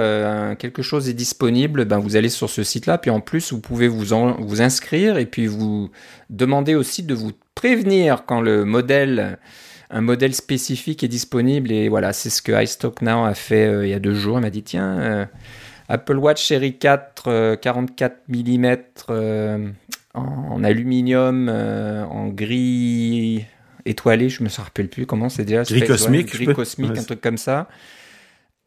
A: quelque chose est disponible, ben vous allez sur ce site-là. Puis en plus vous pouvez vous vous inscrire et puis vous demander aussi de vous prévenir quand le modèle, un modèle spécifique est disponible. Et voilà, c'est ce que iStock Now a fait euh, il y a deux jours. Il m'a dit tiens, euh, Apple Watch Série 4, 44 mm en, aluminium, euh, en gris étoilé, je me rappelle plus comment c'est déjà.
B: Gris cosmique.
A: gris cosmique, un truc comme ça.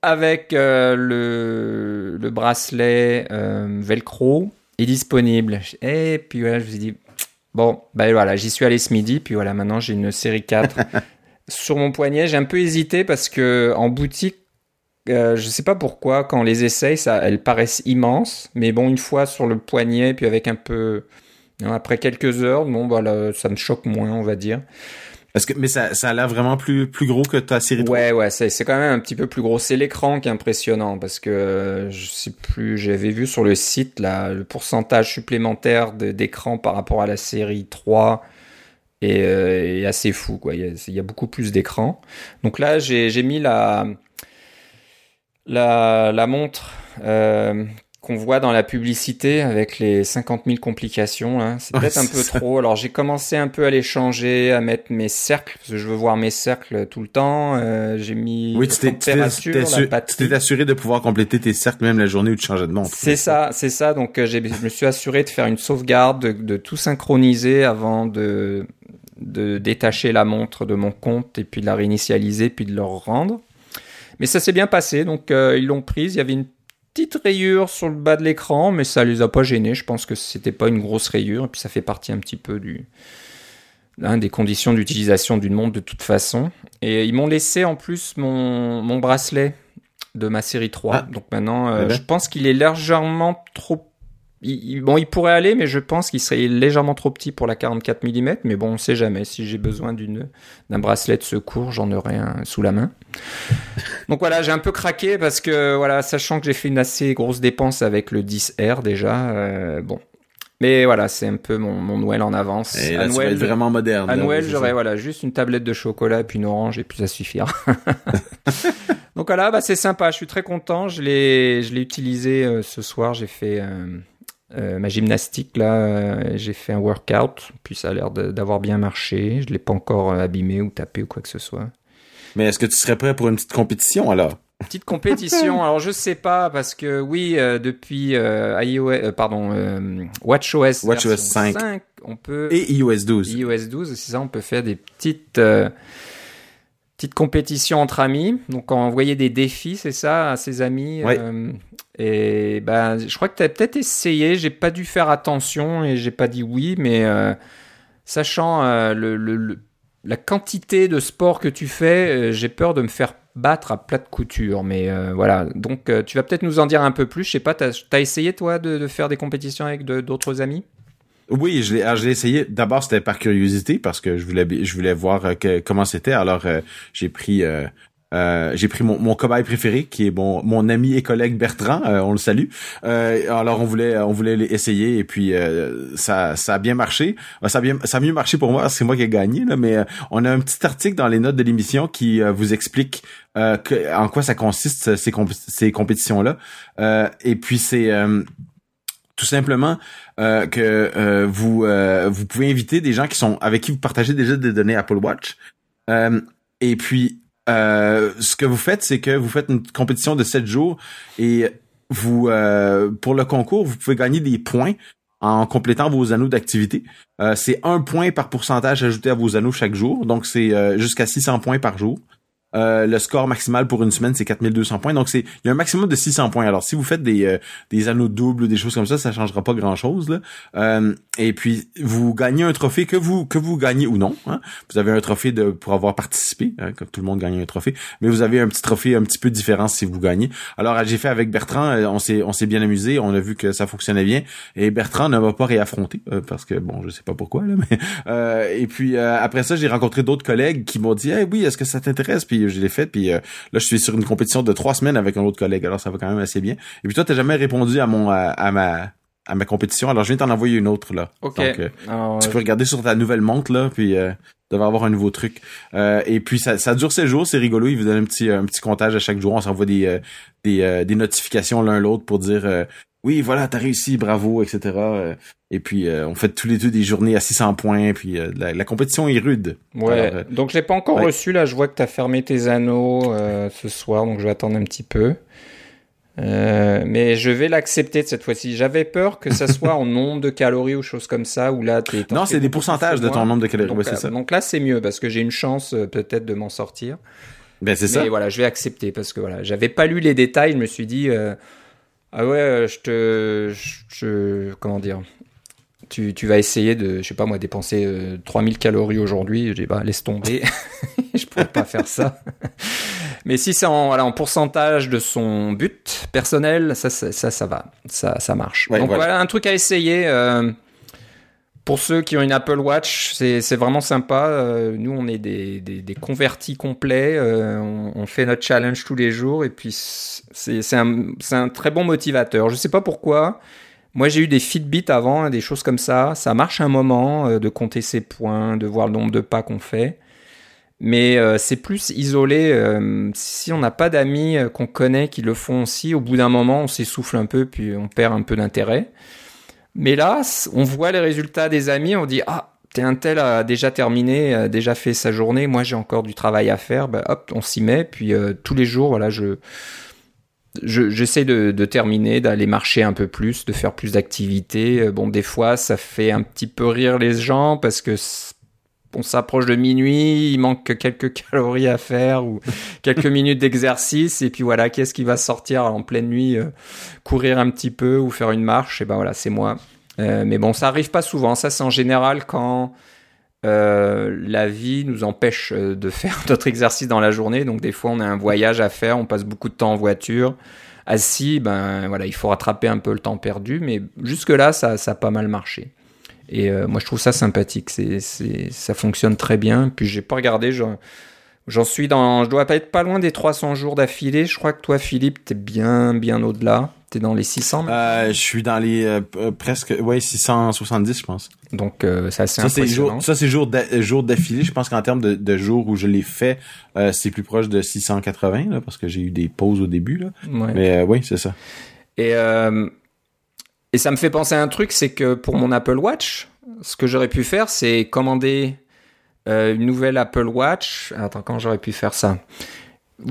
A: Avec le, le, bracelet velcro est disponible. Et puis voilà, je me suis dit, Bon, ben voilà, j'y suis allé ce midi, puis voilà, maintenant j'ai une série 4 sur mon poignet. J'ai un peu hésité parce que en boutique, euh, je sais pas pourquoi, quand on les essaye, ça, elles paraissent immenses, mais bon, une fois sur le poignet, puis avec un peu, hein, après quelques heures, bon, voilà, ça me choque moins, on va dire
B: que, mais ça, ça a l'air vraiment plus, plus gros que ta série 3.
A: Ouais, ouais, c'est, c'est quand même un petit peu plus gros. C'est l'écran qui est impressionnant parce que euh, je sais plus, j'avais vu sur le site là, le pourcentage supplémentaire d'écran par rapport à la série 3 est, euh, est assez fou, quoi. Il y a, il y a beaucoup plus d'écran. Donc là, j'ai, j'ai mis la, la, la montre, euh, qu'on voit dans la publicité avec les 50 000 complications. Hein. C'est peut-être un peu trop. Alors j'ai commencé un peu à les changer, à mettre mes cercles, parce que je veux voir mes cercles tout le temps. Euh, j'ai mis
B: oui, tu t'es assuré de pouvoir compléter tes cercles même la journée où tu changeais de montre.
A: C'est ça, c'est ça. Donc euh, je me suis assuré de faire une sauvegarde, de, de tout synchroniser avant de, de détacher la montre de mon compte et puis de la réinitialiser puis de leur rendre. Mais ça s'est bien passé, donc euh, ils l'ont prise. Il y avait une petite rayure sur le bas de l'écran, mais ça les a pas gênés. Je pense que c'était pas une grosse rayure, et puis ça fait partie un petit peu du des conditions d'utilisation d'une montre de toute façon. Et ils m'ont laissé en plus mon, mon bracelet de ma série 3. Ah. Donc maintenant, euh, eh ben. je pense qu'il est légèrement trop bon, il pourrait aller, mais je pense qu'il serait légèrement trop petit pour la 44 mm. Mais bon, on sait jamais. Si j'ai besoin d'une d'un bracelet de secours, j'en aurai un sous la main. Donc voilà, j'ai un peu craqué parce que voilà, sachant que j'ai fait une assez grosse dépense avec le 10R déjà, euh, bon. Mais voilà, c'est un peu mon, Noël en avance.
B: Et là, Noël, vraiment moderne.
A: À Noël, j'aurais voilà juste une tablette de chocolat et puis une orange et puis ça suffira. Donc voilà, bah c'est sympa. Je suis très content. Je l'ai je l'ai utilisé euh, ce soir. J'ai fait euh, euh, ma gymnastique, là, euh, j'ai fait un workout, puis ça a l'air d'avoir bien marché. Je ne l'ai pas encore euh, abîmé ou tapé ou quoi que ce soit.
B: Mais est-ce que tu serais prêt pour une petite compétition alors?
A: Petite compétition, alors je sais pas parce que oui, depuis iOS, pardon, WatchOS,
B: WatchOS 5.
A: 5. on peut
B: et iOS 12.
A: iOS 12, c'est ça, on peut faire des petites petite compétition entre amis. Donc, envoyer des défis, c'est ça, à ses amis. Euh, et ben, je crois que tu as peut-être essayé. J'ai pas dû faire attention et j'ai pas dit oui, mais euh, sachant euh, le, la quantité de sport que tu fais, j'ai peur de me faire battre à plat de couture. Mais voilà. Donc, tu vas peut-être nous en dire un peu plus. Je sais pas, tu as, essayé, toi, de, de, faire des compétitions avec d'autres amis?
B: Oui, je l'ai, ah, essayé. D'abord, c'était par curiosité parce que je voulais, je voulais voir euh, comment c'était. Alors, euh, j'ai pris, euh, j'ai pris mon, mon, cobaye préféré, qui est mon, mon ami et collègue Bertrand. on le salue. alors, on voulait, on voulait essayer et puis ça, ça a bien marché. Ça a bien, ça a mieux marché pour moi. C'est moi qui ai gagné. Là, mais on a un petit article dans les notes de l'émission qui vous explique en quoi ça consiste ces, ces compétitions là. et puis c'est tout simplement euh, que euh, vous euh, vous pouvez inviter des gens qui sont avec qui vous partagez déjà des données Apple Watch. et puis ce que vous faites, c'est que vous faites une compétition de 7 jours et vous pour le concours, vous pouvez gagner des points en complétant vos anneaux d'activité. c'est un point par pourcentage ajouté à vos anneaux chaque jour, donc c'est jusqu'à 600 points par jour. Euh, le score maximal pour une semaine, c'est 4200 points. Donc, c'est il y a un maximum de 600 points. Alors, si vous faites des, euh, des anneaux doubles ou des choses comme ça, ça changera pas grand-chose. Euh, et puis, vous gagnez un trophée que vous que vous gagnez ou non. Hein. Vous avez un trophée de pour avoir participé, hein, comme tout le monde gagne un trophée. Mais vous avez un petit trophée un petit peu différent si vous gagnez. Alors, j'ai fait avec Bertrand. On s'est on s'est bien amusé. On a vu que ça fonctionnait bien. Et Bertrand ne m'a pas réaffronté parce que bon, je sais pas pourquoi là. Mais et puis après ça, j'ai rencontré d'autres collègues qui m'ont dit, hey, oui, est-ce que ça t'intéresse Puis je l'ai fait. Puis euh, là, je suis sur une compétition de trois semaines avec un autre collègue. Alors, ça va quand même assez bien. Et puis toi, t'as jamais répondu à mon à, ma à ma compétition. Alors, je viens t'en envoyer une autre là.
A: Ok.
B: Donc, euh, tu peux regarder sur ta nouvelle montre là, puis euh, devrais avoir un nouveau truc. Euh, et puis ça, ça dure 7 jours, c'est rigolo. Il vous donne un petit un petit comptage à chaque jour. On s'envoie des des, des notifications l'un l'autre pour dire oui, voilà, t'as réussi, bravo, etc. Euh, et puis, euh, on fait tous les deux des journées à 600 points, puis euh, la, compétition est rude.
A: Ouais, donc je l'ai pas encore reçu, là, je vois que t'as fermé tes anneaux ce soir, donc je vais attendre un petit peu. mais je vais l'accepter de cette fois-ci. J'avais peur que ça soit en nombre de calories ou choses comme ça, où là.
B: Non, c'est des pourcentages de ton nombre de calories,
A: donc,
B: c'est ça.
A: Donc là, c'est mieux, parce que j'ai une chance peut-être de m'en sortir.
B: Ben, c'est ça.
A: Mais voilà, je vais accepter, parce que voilà, j'avais pas lu les détails, je me suis dit... Ah ouais, euh, je te. Je, comment dire tu, tu, vas essayer de, je sais pas moi, dépenser 3000 euh, calories aujourd'hui. Je dis, bah, laisse tomber. je pourrais pas faire ça. Mais si c'est en, voilà, en pourcentage de son but personnel, ça, ça, ça, va. Ça, ça marche. Donc voilà. un truc à essayer. Euh, pour ceux qui ont une Apple Watch, c'est vraiment sympa. Euh, nous, on est des, des, des convertis complets. Euh, on, on, fait notre challenge tous les jours et puis c'est un, un, très bon motivateur. Je sais pas pourquoi. Moi, j'ai eu des Fitbit avant, hein, des choses comme ça. Ça marche un moment euh, de compter ses points, de voir le nombre de pas qu'on fait. Mais euh, c'est plus isolé. euh, si on n'a pas d'amis qu'on connaît qui le font aussi, au bout d'un moment, on s'essouffle un peu, puis on perd un peu d'intérêt. Mais là, on voit les résultats des amis, on dit ah. T'es un tel a déjà terminé, déjà fait sa journée. Moi, j'ai encore du travail à faire. Bah, hop, on s'y met. Puis tous les jours, voilà, je je- j'essaie de, de terminer, d'aller marcher un peu plus, de faire plus d'activités. Euh, Bon, des fois, ça fait un petit peu rire les gens parce que on s'approche de minuit, il manque que quelques calories à faire ou quelques minutes d'exercice. Et puis voilà, qu'est-ce qui va sortir en pleine nuit, euh, courir un petit peu ou faire une marche? Et ben voilà, c'est moi. Euh, mais bon, ça arrive pas souvent. Ça, c'est en général quand euh, la vie nous empêche euh, de faire notre exercice dans la journée. Donc des fois, on a un voyage à faire, on passe beaucoup de temps en voiture. Assis, ben voilà, il faut rattraper un peu le temps perdu. Mais jusque là, ça, ça a pas mal marché. Et euh, moi, je trouve ça sympathique. Ça fonctionne très bien. Puis j'ai pas regardé. J'en, j'en suis dans. Je dois pas être pas loin des 300 jours d'affilée. Je crois que toi, Philippe, t'es bien, bien au-delà. T'es dans les 600.
B: Euh, je suis dans les euh, euh, presque ouais 670 je pense.
A: Donc euh, c'est assez
B: Ça c'est
A: impressionnant.
B: jour, ça c'est jour jour d'affilée. Je pense qu'en termes de, de jours où je l'ai fait, c'est plus proche de 680 là, parce que j'ai eu des pauses au début là.
A: Ouais.
B: Mais oui c'est ça.
A: Et, et ça me fait penser à un truc, c'est que pour mon Apple Watch, ce que j'aurais pu faire, c'est commander une nouvelle Apple Watch. Attends, quand j'aurais pu faire ça?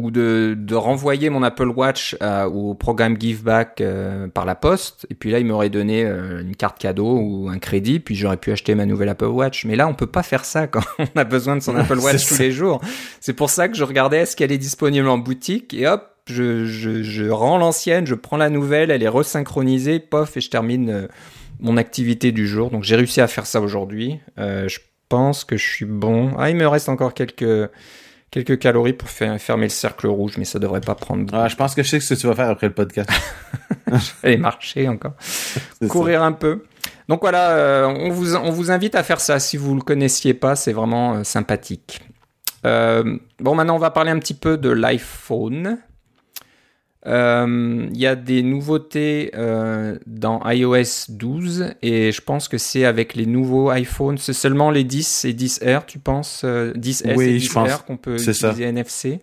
A: Ou de, de renvoyer mon Apple Watch à- au programme Giveback euh, par la poste. Et puis là, il m'aurait donné euh, une carte cadeau ou un crédit. Puis j'aurais pu acheter ma nouvelle Apple Watch. Mais là, on peut pas faire ça quand on a besoin de son Apple Watch tous
B: ça.
A: les jours. C'est pour ça que je regardais est-ce qu'elle est disponible en boutique? Et hop, je, je, je rends l'ancienne, je prends la nouvelle, elle est resynchronisée, pof, et je termine euh, mon activité du jour. Donc j'ai réussi à faire ça aujourd'hui. Euh, je pense que je suis bon. Ah, il me reste encore quelques, quelques calories pour faire, fermer le cercle rouge, mais ça devrait pas prendre.
B: Ah, je pense que je sais ce que tu vas faire après le podcast.
A: Aller marcher encore. Courir un peu. Donc voilà, euh, on, vous, on vous invite à faire ça. Si vous le connaissiez pas, c'est vraiment euh, sympathique. Euh, bon, maintenant on va parler un petit peu de l'iPhone. Euh, Il y a des nouveautés euh, dans iOS 12 et je pense que c'est avec les nouveaux iPhones. C'est seulement les 10 et 10R, tu penses euh, 10S
B: Oui,
A: et
B: je
A: 10R
B: pense.
A: qu'on peut
B: ça.
A: utiliser NFC.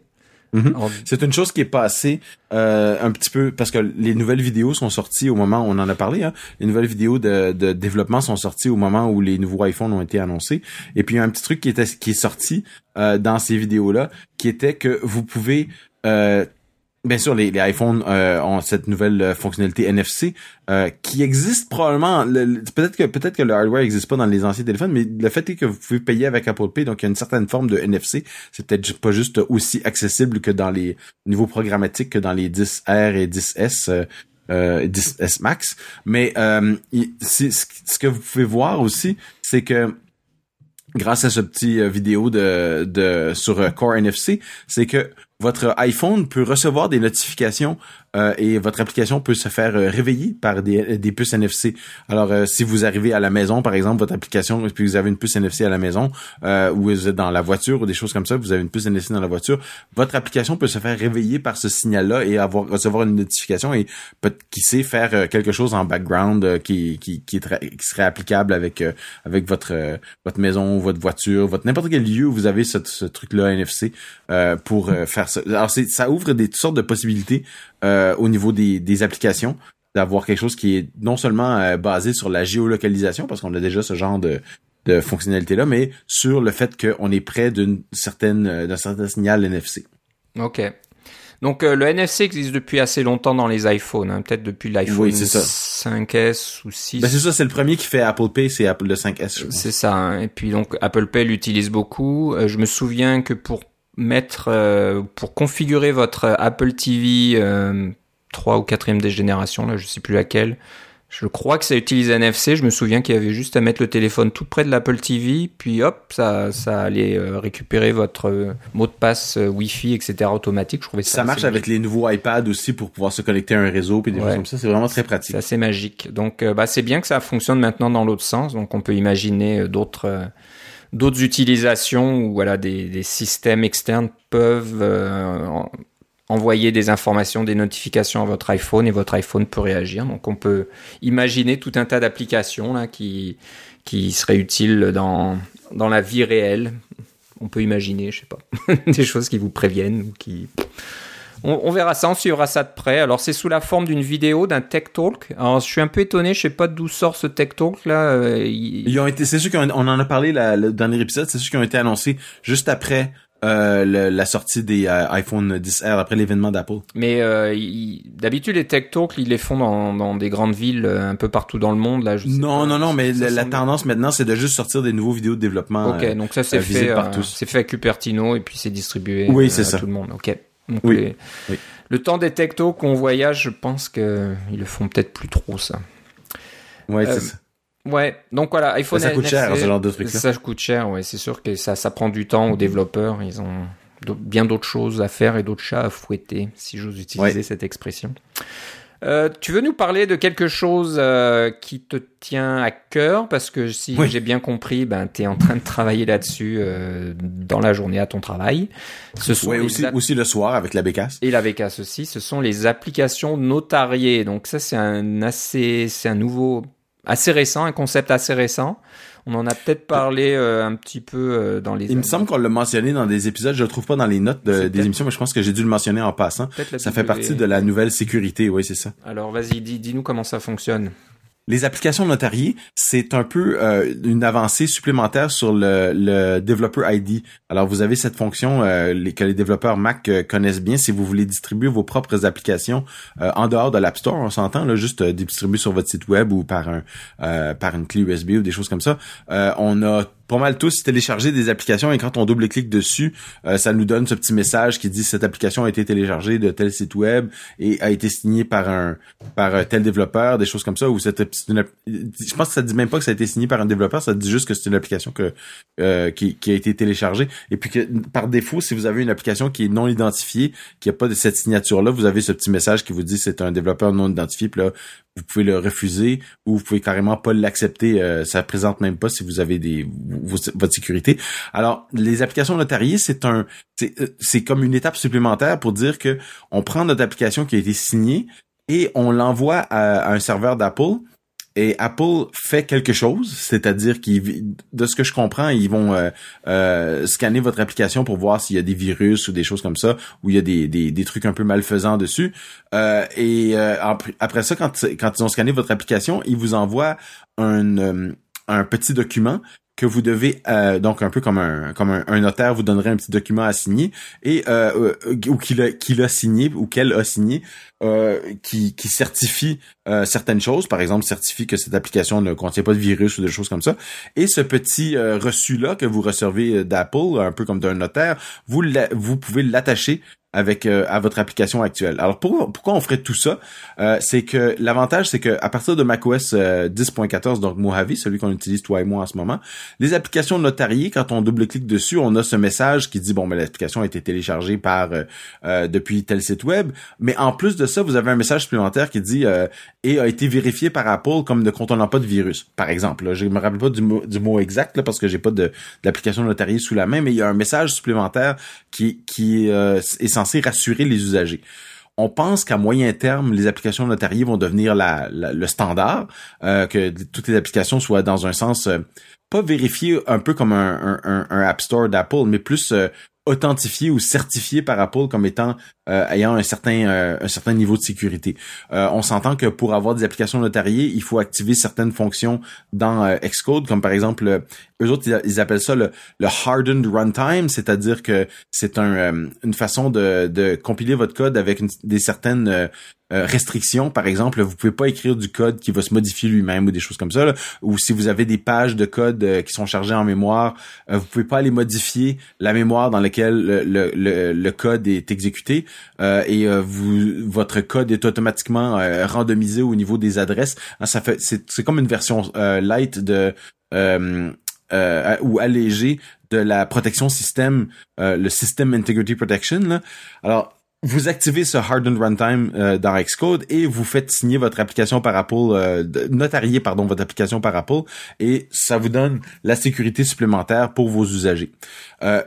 B: Mhm. C'est une chose qui est passée euh, un petit peu parce que les nouvelles vidéos sont sorties au moment où on en a parlé. Hein, les nouvelles vidéos de, de développement sont sorties au moment où les nouveaux iPhones ont été annoncés. Et puis il y a un petit truc qui était qui est sorti euh, dans ces vidéos là, qui était que vous pouvez euh, Bien sûr, les, les iPhones euh, ont cette nouvelle euh, fonctionnalité NFC euh, qui existe probablement. le- le- Peut-être que peut-être que le hardware n'existe pas dans les anciens téléphones, mais le fait est que vous pouvez payer avec Apple Pay, donc il y a une certaine forme de NFC. C'est peut-être pas juste aussi accessible que dans les niveaux programmatiques que dans les 10R et 10S. euh, euh, 10S Max, mais euh, ce que vous pouvez voir aussi, c'est que grâce à ce petit euh, vidéo de, de sur euh, Core NFC, c'est que votre iPhone peut recevoir des notifications euh, et votre application peut se faire euh, réveiller par des, des puces NFC. Alors, euh, si vous arrivez à la maison, par exemple, votre application, puis vous avez une puce NFC à la maison, euh, ou vous êtes dans la voiture ou des choses comme ça, vous avez une puce NFC dans la voiture, votre application peut se faire réveiller par ce signal-là et avoir recevoir une notification et peut qui sait faire euh, quelque chose en background qui qui qui, qui serait applicable avec avec votre votre maison, votre voiture, votre n'importe quel lieu où vous avez ce, ce truc-là NFC pour faire ça. Alors ça ouvre des toutes sortes de possibilités euh, au niveau des des applications d'avoir quelque chose qui est non seulement euh, basé sur la géolocalisation parce qu'on a déjà ce genre de de fonctionnalité là, mais sur le fait qu'on est près d'une certaine euh, d'un certain signal NFC.
A: Ok. Donc euh, le NFC existe depuis assez longtemps dans les iPhones, hein, peut-être depuis l'iPhone
B: Oui, c'est ça.
A: 5S ou 6.
B: Ben c'est ça, c'est le premier qui fait Apple Pay, c'est Apple le 5S. je pense.
A: C'est ça. hein. Et puis donc Apple Pay l'utilise beaucoup. Euh, je me souviens que pour mettre, euh, pour configurer votre Apple TV euh, 3 ou 4 des générations, là, je sais plus laquelle. Je crois que ça utilise NFC. Je me souviens qu'il y avait juste à mettre le téléphone tout près de l'Apple TV, puis hop, ça, ça allait euh, récupérer votre euh, mot de passe euh, Wi-Fi, etc. automatique. Je trouvais ça.
B: Ça marche avec les nouveaux iPads aussi pour pouvoir se connecter à un réseau puis des
A: Ouais.
B: choses comme ça. C'est vraiment très
A: C'est
B: pratique.
A: assez magique. Donc, euh, bah, c'est bien que ça fonctionne maintenant dans l'autre sens. Donc, on peut imaginer euh, d'autres euh, d'autres utilisations où voilà des, systèmes externes peuvent euh, en- envoyer des informations, des notifications à votre iPhone et votre iPhone peut réagir. Donc, on peut imaginer tout un tas d'applications là qui qui seraient utiles dans dans la vie réelle. on peut imaginer, je sais pas, des choses qui vous préviennent ou qui. On, verra ça, on suivra ça de près. Alors c'est sous la forme d'une vidéo, d'un tech talk. Alors je suis un peu étonné, je sais pas d'où sort ce tech talk là.
B: Euh, Ils ont été, c'est sûr qu'on en a parlé le dernier épisode, c'est sûr qu'ils ont été annoncés juste après euh, la sortie des euh, iPhone 10R après l'événement d'Apple.
A: Mais euh, d'habitude les tech talks ils les font dans, dans, des grandes villes un peu partout dans le monde là.
B: non non non mais la, tendance maintenant c'est de juste sortir des nouveaux vidéos de développement.
A: Ok donc ça c'est fait c'est fait à Cupertino et puis c'est distribué
B: oui, c'est ça.
A: tout le monde. Ok. Oui. Le temps des tech talks qu'on voyage je pense que ils le font peut-être plus trop ça.
B: Ouais c'est ça.
A: Ouais, donc voilà, iPhone
B: ça, coûte cher, ce genre de truc.
A: Ça coûte cher, ouais, c'est sûr que ça, ça prend du temps aux développeurs. Ils ont bien d'autres choses à faire et d'autres chats à fouetter, si j'ose utiliser cette expression. Euh, tu veux nous parler de quelque chose euh, qui te tient à cœur? Parce que si j'ai bien compris, ben tu es en train de travailler là-dessus euh, dans la journée à ton travail.
B: Ce sont aussi, aussi le soir avec la bécasse.
A: Et la bécasse aussi. Ce sont les applications notariées. Donc ça c'est un assez, c'est un nouveau assez récent, un concept assez récent. On en a peut-être parlé euh, un petit peu euh, dans les.
B: Il me semble qu'on l'a mentionné dans des épisodes. Je le trouve pas dans les notes des émissions, mais je pense que j'ai dû le mentionner en passant. Ça fait partie de la nouvelle sécurité, oui, c'est ça.
A: Alors vas-y, dis-nous comment ça fonctionne.
B: Les applications notariées, c'est un peu euh, une avancée supplémentaire sur le, le ID. Alors, vous avez cette fonction euh, que les développeurs Mac euh, connaissent bien. Si vous voulez distribuer vos propres applications en dehors de l'App Store, on s'entend là, juste distribuer sur votre site web ou par un par une clé USB ou des choses comme ça. on a pas mal tous télécharger des applications et quand on double-clique dessus, euh, ça nous donne ce petit message qui dit cette application a été téléchargée de tel site web et a été signée par un par tel développeur, des choses comme ça. Ou cette je pense que ça dit même pas que ça a été signé par un développeur, ça dit juste que c'est une application que euh, qui, qui, a été téléchargée et puis que par défaut, si vous avez une application qui est non identifiée, qui a pas de cette signature là, vous avez ce petit message qui vous dit c'est un développeur non identifié. Puis là, vous pouvez le refuser ou vous pouvez carrément pas l'accepter. Euh, ça présente même pas si vous avez des votre sécurité. Alors, les applications notariées, c'est un c'est euh, comme une étape supplémentaire pour dire que on prend notre application qui a été signée et on l'envoie à, un serveur d'Apple et Apple fait quelque chose, c'est-à-dire qu'ils, de ce que je comprends, ils vont euh, euh, scanner votre application pour voir s'il y a des virus ou des choses comme ça, ou il y a des, des, des trucs un peu malfaisants dessus. Euh, et après ça, quand, quand ils ont scanné votre application, ils vous envoient un, un petit document que vous devez euh, donc un peu comme un comme un, notaire vous donnerait un petit document à signer et euh, euh ou qu'il a qu'il a signé ou qu'elle a signé euh, qui qui certifie euh, certaines choses. Par exemple certifie que cette application ne contient pas de virus ou des choses comme ça. Et ce petit reçu là que vous recevez d'Apple un peu comme d'un notaire vous vous pouvez l'attacher avec euh, à votre application actuelle. Alors pourquoi on ferait tout ça? Euh, C'est que l'avantage c'est que à partir de macOS 10.14 euh, donc Mojave, celui qu'on utilise toi et moi en ce moment, les applications notariées quand on double-clique dessus, on a ce message qui dit bon mais ben, l'application a été téléchargée par depuis tel site web, mais en plus de ça, vous avez un message supplémentaire qui dit et a été vérifié par Apple comme ne contenant pas de virus par exemple. Là, je me rappelle pas du mot, du mot exact là, parce que j'ai pas d'application notariée sous la main, mais il y a un message supplémentaire qui qui est rassurer les usagers. On pense qu'à moyen terme, les applications notariées vont devenir le standard, euh, que toutes les applications soient dans un sens euh, pas vérifiées un peu comme un App Store d'Apple, mais plus euh, authentifié ou certifié par Apple comme étant euh, ayant un certain euh, un certain niveau de sécurité. Euh, on s'entend que pour avoir des applications notariées, il faut activer certaines fonctions dans Xcode, comme par exemple, eux autres ils appellent ça le, le hardened runtime, c'est-à-dire que c'est un, une façon de, de compiler votre code avec des certaines euh, restrictions, par exemple, vous pouvez pas écrire du code qui va se modifier lui-même ou des choses comme ça. Ou si vous avez des pages de code euh, qui sont chargées en mémoire, euh, vous pouvez pas aller modifier la mémoire dans laquelle le, le, le, code est exécuté et vous votre code est automatiquement randomisé au niveau des adresses. Hein, ça fait c'est comme une version light de ou allégée de la protection système, le System Integrity Protection. Là. Alors vous activez ce hardened runtime euh, dans Xcode et vous faites signer votre application par Apple, euh, notarier pardon votre application par Apple et ça vous donne la sécurité supplémentaire pour vos usagers. Euh,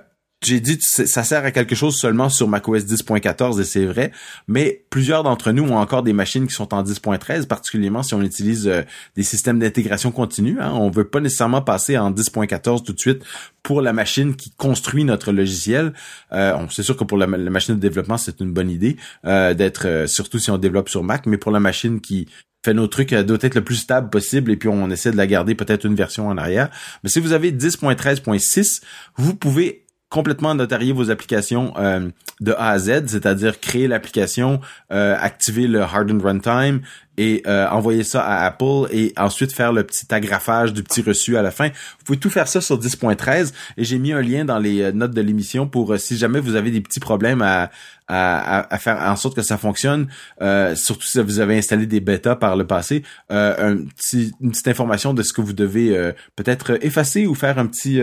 B: j'ai dit ça sert à quelque chose seulement sur macOS 10.14 et c'est vrai, mais plusieurs d'entre nous ont encore des machines qui sont en 10.13, particulièrement si on utilise euh, des systèmes d'intégration continue. Hein. On veut pas nécessairement passer en 10.14 tout de suite pour la machine qui construit notre logiciel. Euh, c'est sûr que pour la, machine de développement, c'est une bonne idée euh, d'être, euh, surtout si on développe sur Mac, mais pour la machine qui fait nos trucs doit être le plus stable possible et puis on essaie de la garder peut-être une version en arrière. Mais si vous avez 10.13.6, vous pouvez complètement notarier vos applications euh, de A à Z, c'est-à-dire créer l'application, euh, activer le hardened runtime et euh, envoyer ça à Apple et ensuite faire le petit agrafage du petit reçu à la fin. Vous pouvez tout faire ça sur 10.13 et j'ai mis un lien dans les notes de l'émission pour si jamais vous avez des petits problèmes à, à, faire en sorte que ça fonctionne, euh, surtout si vous avez installé des bêtas par le passé, euh, un petit, une petite information de ce que vous devez euh, peut-être effacer ou faire un petit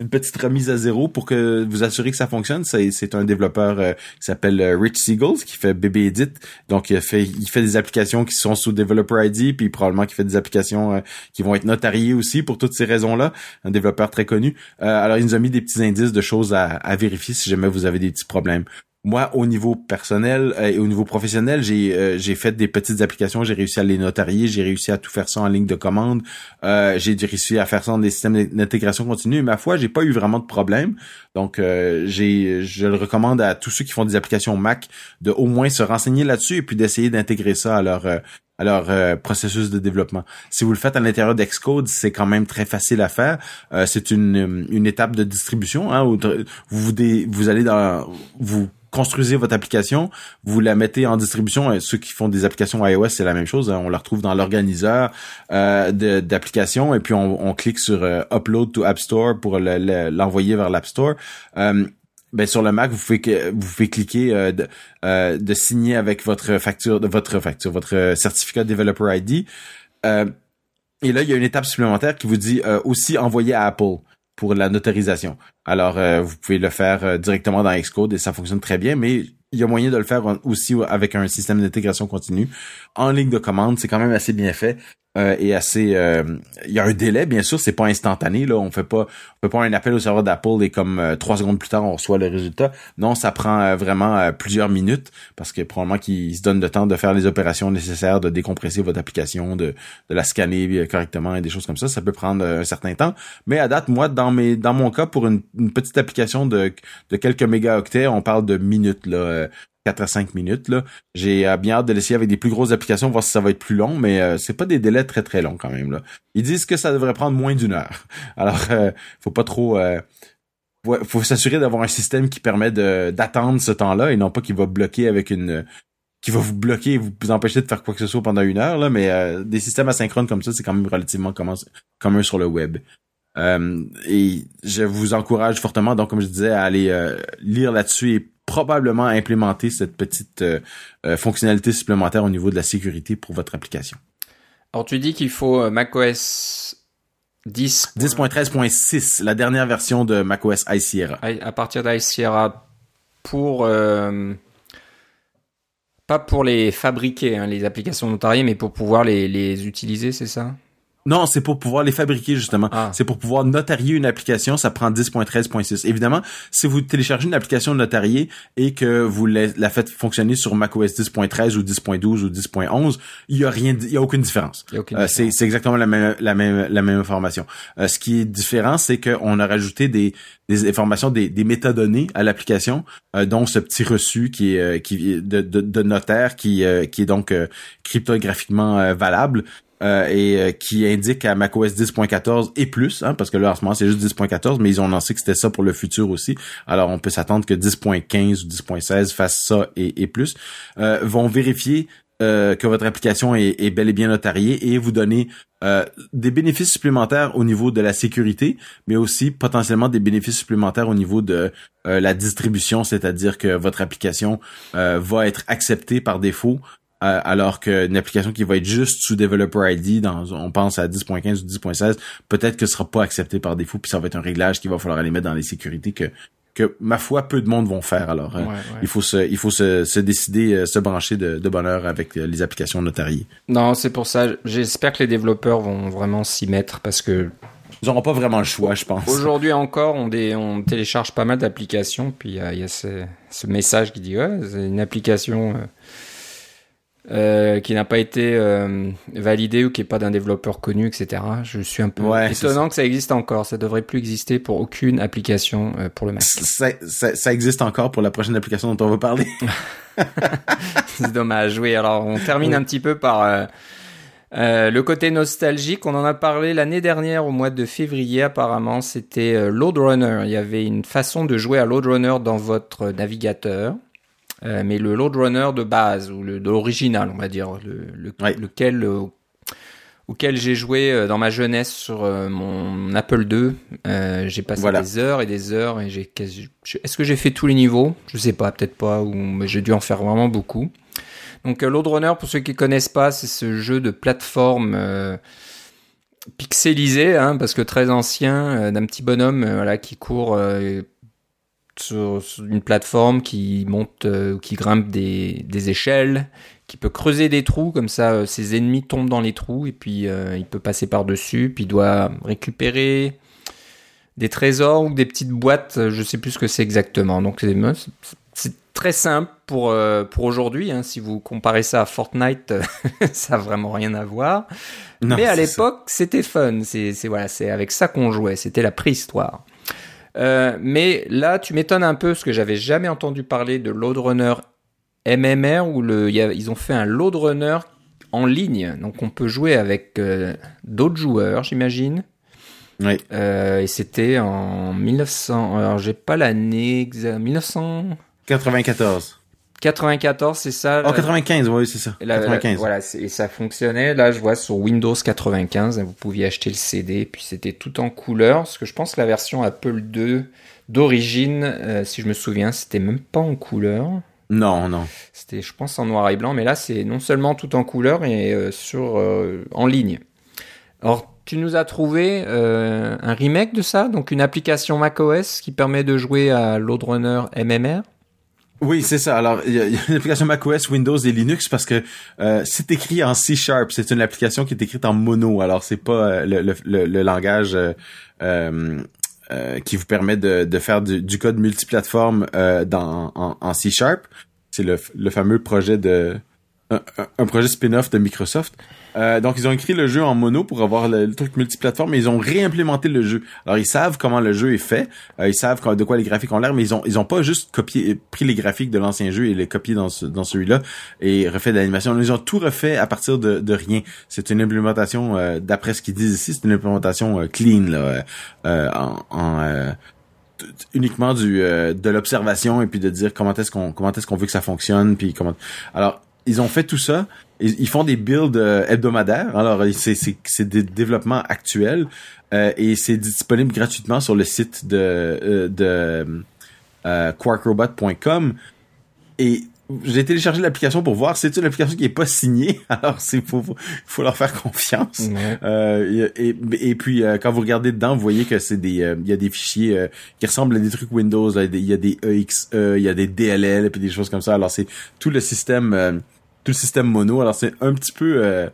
B: une petite remise à zéro pour que vous assurez que ça fonctionne. C'est un développeur qui s'appelle Rich Siegels qui fait BB Edit, donc il fait il fait des applications qui sont sous Developer ID, puis probablement qui fait des applications qui vont être notariées aussi pour toutes ces raisons-là. Un développeur très connu. alors il nous a mis des petits indices de choses à, à vérifier si jamais vous avez des petits problèmes moi, au niveau personnel euh, et au niveau professionnel, j'ai euh, j'ai fait des petites applications, j'ai réussi à les notarier, j'ai réussi à tout faire ça en ligne de commande, euh, j'ai réussi à faire ça dans des systèmes d'intégration continue. Ma foi, j'ai pas eu vraiment de problème. Donc, j'ai je le recommande à tous ceux qui font des applications Mac de au moins se renseigner là-dessus et puis d'essayer d'intégrer ça à leur à leur processus de développement. Si vous le faites à l'intérieur d'Xcode, c'est quand même très facile à faire. c'est une, une étape de distribution. Hein, où vous, vous allez dans vous construisez votre application, vous la mettez en distribution. Ceux qui font des applications iOS, c'est la même chose. Hein. On la retrouve dans l'organiseur euh, d'applications et puis on, clique sur euh, Upload to App Store pour l'envoyer vers l'App Store. Euh, ben sur le Mac, vous pouvez cliquer euh, de, euh, de, signer avec votre facture, votre facture, votre certificat Developer ID. et là, il y a une étape supplémentaire qui vous dit aussi envoyer à Apple pour la notarisation. Alors, euh, vous pouvez le faire euh, directement dans Xcode et ça fonctionne très bien, mais il y a moyen de le faire aussi avec un système d'intégration continue. En ligne de commande, c'est quand même assez bien fait euh, et assez. Euh, il y a un délai, bien sûr, c'est pas instantané. Là, on fait pas, on fait pas un appel au serveur d'Apple et comme euh, trois secondes plus tard, on reçoit le résultat. Non, ça prend vraiment plusieurs minutes parce que probablement qu'ils se donnent le temps de faire les opérations nécessaires, de décompresser votre application, de, de la scanner correctement et des choses comme ça. Ça peut prendre un certain temps. Mais à date, moi, dans mes, dans mon cas, pour une, une petite application de, de quelques mégaoctets, on parle de minutes là. 4 à 5 minutes. Là. J'ai euh, bien hâte de l'essayer avec des plus grosses applications, voir si ça va être plus long, mais euh, c'est pas des délais très très longs quand même. Là. Ils disent que ça devrait prendre moins d'une heure. Alors, euh, faut pas trop. Euh, faut s'assurer d'avoir un système qui permet d'attendre ce temps-là et non pas qu'il va bloquer avec une qui va vous bloquer et vous empêcher de faire quoi que ce soit pendant une heure là mais des systèmes asynchrones comme ça c'est quand même relativement commun sur le web et je vous encourage fortement donc comme je disais à aller lire là-dessus et probablement implémenter cette petite euh, euh, fonctionnalité supplémentaire au niveau de la sécurité pour votre application.
A: Alors tu dis qu'il faut euh, macOS 10.
B: 10.13.6, la dernière version de macOS High Sierra.
A: À partir d'High Sierra pour pas pour les fabriquer hein, les applications notariées, mais pour pouvoir les, les utiliser, c'est ça?
B: Non, c'est pour pouvoir les fabriquer justement. Ah. C'est pour pouvoir notarier une application, ça prend 10.13.6. Évidemment, si vous téléchargez une application notariée et que vous la, faites fonctionner sur macOS 10.13 ou 10.12 ou 10.11, il y a rien, il y a aucune différence. Euh, c'est exactement la même la même la même information. Euh, ce qui est différent, c'est qu'on a rajouté des des informations, des, des métadonnées à l'application, euh, dont ce petit reçu qui est qui de, de, de notaire qui qui est donc cryptographiquement valable euh, et euh, qui indique à macOS 10.14 et plus, hein, parce que là en ce moment c'est juste 10.14, mais ils ont annoncé que c'était ça pour le futur aussi. Alors on peut s'attendre que 10.15 ou 10.16 fasse ça et, plus. Euh, vont vérifier que votre application est, est, bel et bien notariée et vous donner des bénéfices supplémentaires au niveau de la sécurité, mais aussi potentiellement des bénéfices supplémentaires au niveau de la distribution, c'est-à-dire que votre application va être acceptée par défaut alors qu'une application qui va être juste sous Developer ID, dans, on pense à 10.15 ou 10.16, peut-être que ce sera pas accepté par défaut, puis ça va être un réglage qu'il va falloir aller mettre dans les sécurités que que ma foi peu de monde vont faire alors hein. il faut se il faut se, se décider euh, se brancher de, de bonne heure avec euh, les applications notariées
A: non c'est pour ça j'espère que les développeurs vont vraiment s'y mettre parce que
B: ils n'auront pas vraiment le choix, je pense.
A: Aujourd'hui encore, on, on télécharge pas mal d'applications, puis il y a ce, ce, message qui dit ouais, c'est une application euh, qui n'a pas été euh, validé ou qui est pas d'un développeur connu, etc. Je suis un peu étonnant que ça existe encore. Ça devrait plus exister pour aucune application euh, pour le Mac.
B: Ça, ça, ça, existe encore pour la prochaine application dont on va parler.
A: C'est dommage. Oui, alors on termine un petit peu par le côté nostalgique. On en a parlé l'année dernière au mois de février. Apparemment, c'était Load Runner. Il y avait une façon de jouer à Load Runner dans votre navigateur. Euh, mais le load runner de base ou le de l'original, on va dire, le, lequel euh, auquel j'ai joué euh, dans ma jeunesse sur mon Apple II. j'ai passé des heures et des heures et j'ai est-ce que j'ai fait tous les niveaux? Je sais pas, peut-être pas, ou mais j'ai dû en faire vraiment beaucoup. Donc Load Runner, pour ceux qui connaissent pas, c'est ce jeu de plateforme pixelisé, hein, parce que très ancien, d'un petit bonhomme voilà qui court sur, une plateforme qui monte, euh, qui grimpe des, des, échelles, qui peut creuser des trous, comme ça euh, ses ennemis tombent dans les trous et puis euh, il peut passer par-dessus, puis il doit récupérer des trésors ou des petites boîtes, je sais plus ce que c'est exactement. Donc c'est très simple pour, pour aujourd'hui, hein. si vous comparez ça à Fortnite, ça n'a vraiment rien à voir. Mais à l'époque, c'était fun, c'est voilà, c'est avec ça qu'on jouait, c'était la préhistoire. Euh, mais là, tu m'étonnes un peu parce que j'avais jamais entendu parler de load runner MMR où le, ils ont fait un load runner en ligne. Donc on peut jouer avec euh, d'autres joueurs, j'imagine.
B: Oui.
A: Euh, et c'était en 1900. Alors j'ai pas l'année 1994. 94, c'est ça.
B: Oh, 95, oui, c'est ça. 95.
A: voilà, et ça fonctionnait. Là, je vois sur Windows 95, vous pouviez acheter le CD, puis c'était tout en couleur. Parce que je pense que la version Apple II d'origine, euh, si je me souviens, c'était même pas en couleur.
B: Non, non.
A: C'était, je pense, en noir et blanc, mais là, c'est non seulement tout en couleur et euh, sur euh, en ligne. Alors, tu nous as trouvé un remake de ça, donc une application macOS qui permet de jouer à Load Runner MMR.
B: Oui, c'est ça. Alors, il y, a une application macOS, Windows et Linux parce que euh, c'est écrit en C Sharp. C'est une application qui est écrite en mono. Alors, c'est pas euh, le, le, le, langage euh, euh, qui vous permet de, de faire du, du code multiplateforme dans en, en, C Sharp. C'est le, le fameux projet de un, projet spin-off de Microsoft. Euh, donc ils ont écrit le jeu en mono pour avoir le, truc multiplateforme, mais ils ont réimplémenté le jeu. Alors ils savent comment le jeu est fait, euh, ils savent de quoi les graphiques ont l'air, mais ils ont pas juste copié pris les graphiques de l'ancien jeu et les copié dans dans celui-là et refait de l'animation. Ils ont tout refait à partir de, de rien. C'est une implémentation euh, d'après ce qu'ils disent ici, c'est une implémentation clean là, en, en uniquement du de l'observation et puis de dire comment est-ce qu'on comment est-ce qu'on veut que ça fonctionne puis comment alors ils ont fait tout ça. Ils, font des builds euh, hebdomadaires. Alors, c'est, c'est, c'est des développements actuels euh, et c'est disponible gratuitement sur le site de, euh, de euh, quarkrobot.com. Et j'ai téléchargé l'application pour voir. C'est une application qui est pas signée, alors c'est faut, faut, leur faire confiance. Euh, et, et, puis quand vous regardez dedans, vous voyez que c'est des, il y a des fichiers qui ressemblent à des trucs Windows. il y a des EXE, il y a des DLL, et puis des choses comme ça. Alors c'est tout le système tout le système mono. Alors c'est un petit peu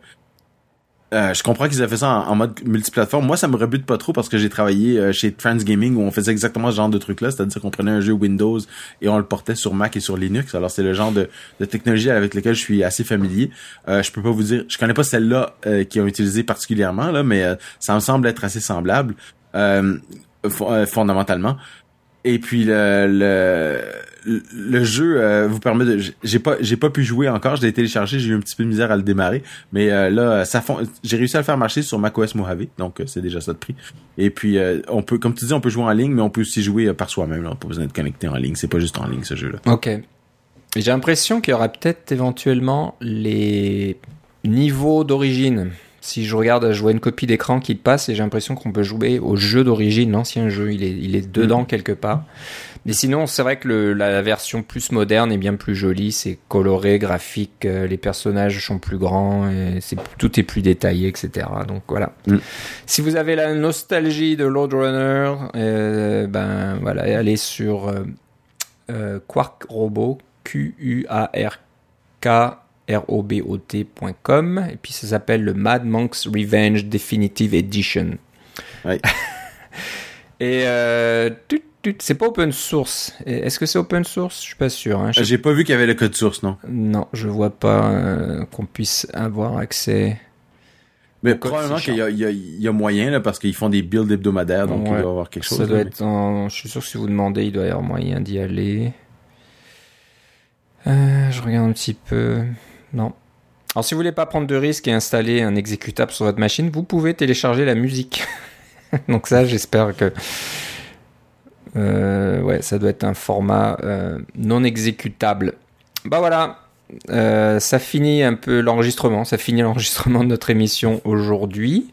B: euh, euh, je comprends qu'ils aient fait ça en, mode multiplateforme. Moi, ça me rebute pas trop parce que j'ai travaillé euh, chez Trans Gaming où on faisait exactement ce genre de truc-là, c'est-à-dire qu'on prenait un jeu Windows et on le portait sur Mac et sur Linux. Alors, c'est le genre de, technologie avec lequel je suis assez familier. Euh, je peux pas vous dire, je connais pas celle-là qui ont utilisé particulièrement là, mais ça me semble être assez semblable fondamentalement. Et puis le, le le jeu euh, vous permet de j'ai pas j'ai pas pu jouer encore je l'ai téléchargé j'ai eu un petit peu de misère à le démarrer mais euh, là ça fond, j'ai réussi à le faire marcher sur macOS Mojave donc euh, c'est déjà ça de prix et puis on peut comme tu dis on peut jouer en ligne mais on peut aussi jouer par soi-même là pas besoin d'être connecté en ligne c'est pas juste en ligne ce jeu là
A: ok j'ai l'impression qu'il y aura peut-être éventuellement les niveaux d'origine si je regarde, je vois une copie d'écran qui passe et j'ai l'impression qu'on peut jouer au jeu d'origine, l'ancien jeu, il est, il est dedans mm. quelque part. Mais sinon, c'est vrai que le, la version plus moderne est bien plus jolie, c'est coloré, graphique, euh, les personnages sont plus grands, et c'est, tout est plus détaillé, etc. Donc voilà. Mm. Si vous avez la nostalgie de Load Runner, euh, ben voilà, allez sur euh, euh Quark Robot, Q-U-A-R-K robot.com et puis ça s'appelle le Mad Monk's Revenge Definitive Edition. Et euh, tut, c'est pas open source. Est-ce que c'est open source? Je suis pas sûr. Hein. Je-
B: J'ai pas vu qu'il y avait le code source, non?
A: Non, je vois pas euh, qu'on puisse avoir accès.
B: Mais probablement qu'il y a, il y, a, il y a moyen, là, parce qu'ils font des builds hebdomadaires, donc il
A: Ouais.
B: doit y avoir quelque chose.
A: Ça doit
B: là,
A: être en... Je suis sûr que si vous demandez, il doit y avoir moyen d'y aller. Euh, je regarde un petit peu. Non. Alors, si vous voulez pas prendre de risques et installer un exécutable sur votre machine, vous pouvez télécharger la musique. Donc ça, j'espère que... Euh, ouais, ça doit être un format euh, non exécutable. Bah voilà, Euh, ça finit un peu l'enregistrement, ça finit l'enregistrement de notre émission aujourd'hui.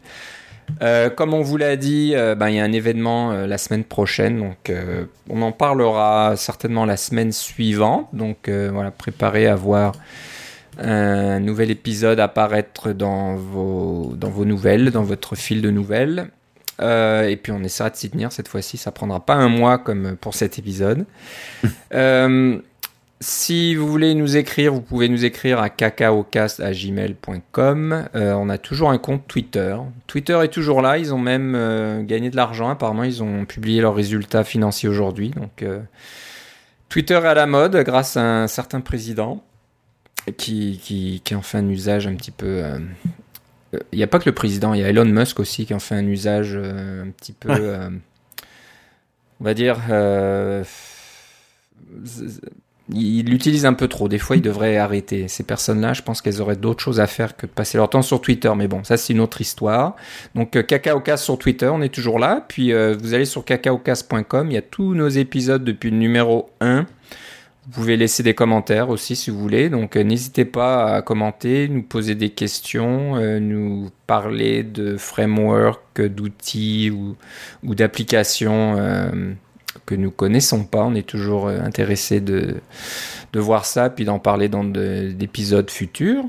A: Comme on vous l'a dit, ben, il y a un événement la semaine prochaine, donc on en parlera certainement la semaine suivante. Donc voilà, préparez à voir un nouvel épisode apparaître dans vos, dans vos nouvelles, dans votre fil de nouvelles. Euh, et puis on essaiera de s'y tenir cette fois-ci, ça prendra pas un mois comme pour cet épisode. Euh, si vous voulez nous écrire, vous pouvez nous écrire à cacaocast.gmail.com. Euh, on a toujours un compte Twitter. Twitter est toujours là. Ils ont même euh, gagné de l'argent. Apparemment, ils ont publié leurs résultats financiers aujourd'hui. Donc, euh, Twitter est à la mode grâce à un certain président qui, qui, qui en fait un usage un petit peu. Euh, euh, Il n'y a pas que le président, il y a Elon Musk aussi qui en fait un usage euh, un petit peu.
B: Ouais.
A: euh, on va dire. il l'utilise un peu trop. Des fois, il devrait arrêter. Ces personnes-là, je pense qu'elles auraient d'autres choses à faire que de passer leur temps sur Twitter. Mais bon, ça, c'est une autre histoire. Donc, Cacaocast sur Twitter, on est toujours là. Puis, euh, vous allez sur cacaocast.com. Il y a tous nos épisodes depuis le numéro 1. Vous pouvez laisser des commentaires aussi si vous voulez. Donc, euh, n'hésitez pas à commenter, nous poser des questions, euh, nous parler de framework, d'outils ou, d'applications. euh, que nous connaissons pas. On est toujours intéressé de, de voir ça, puis d'en parler dans de- d'épisodes futurs.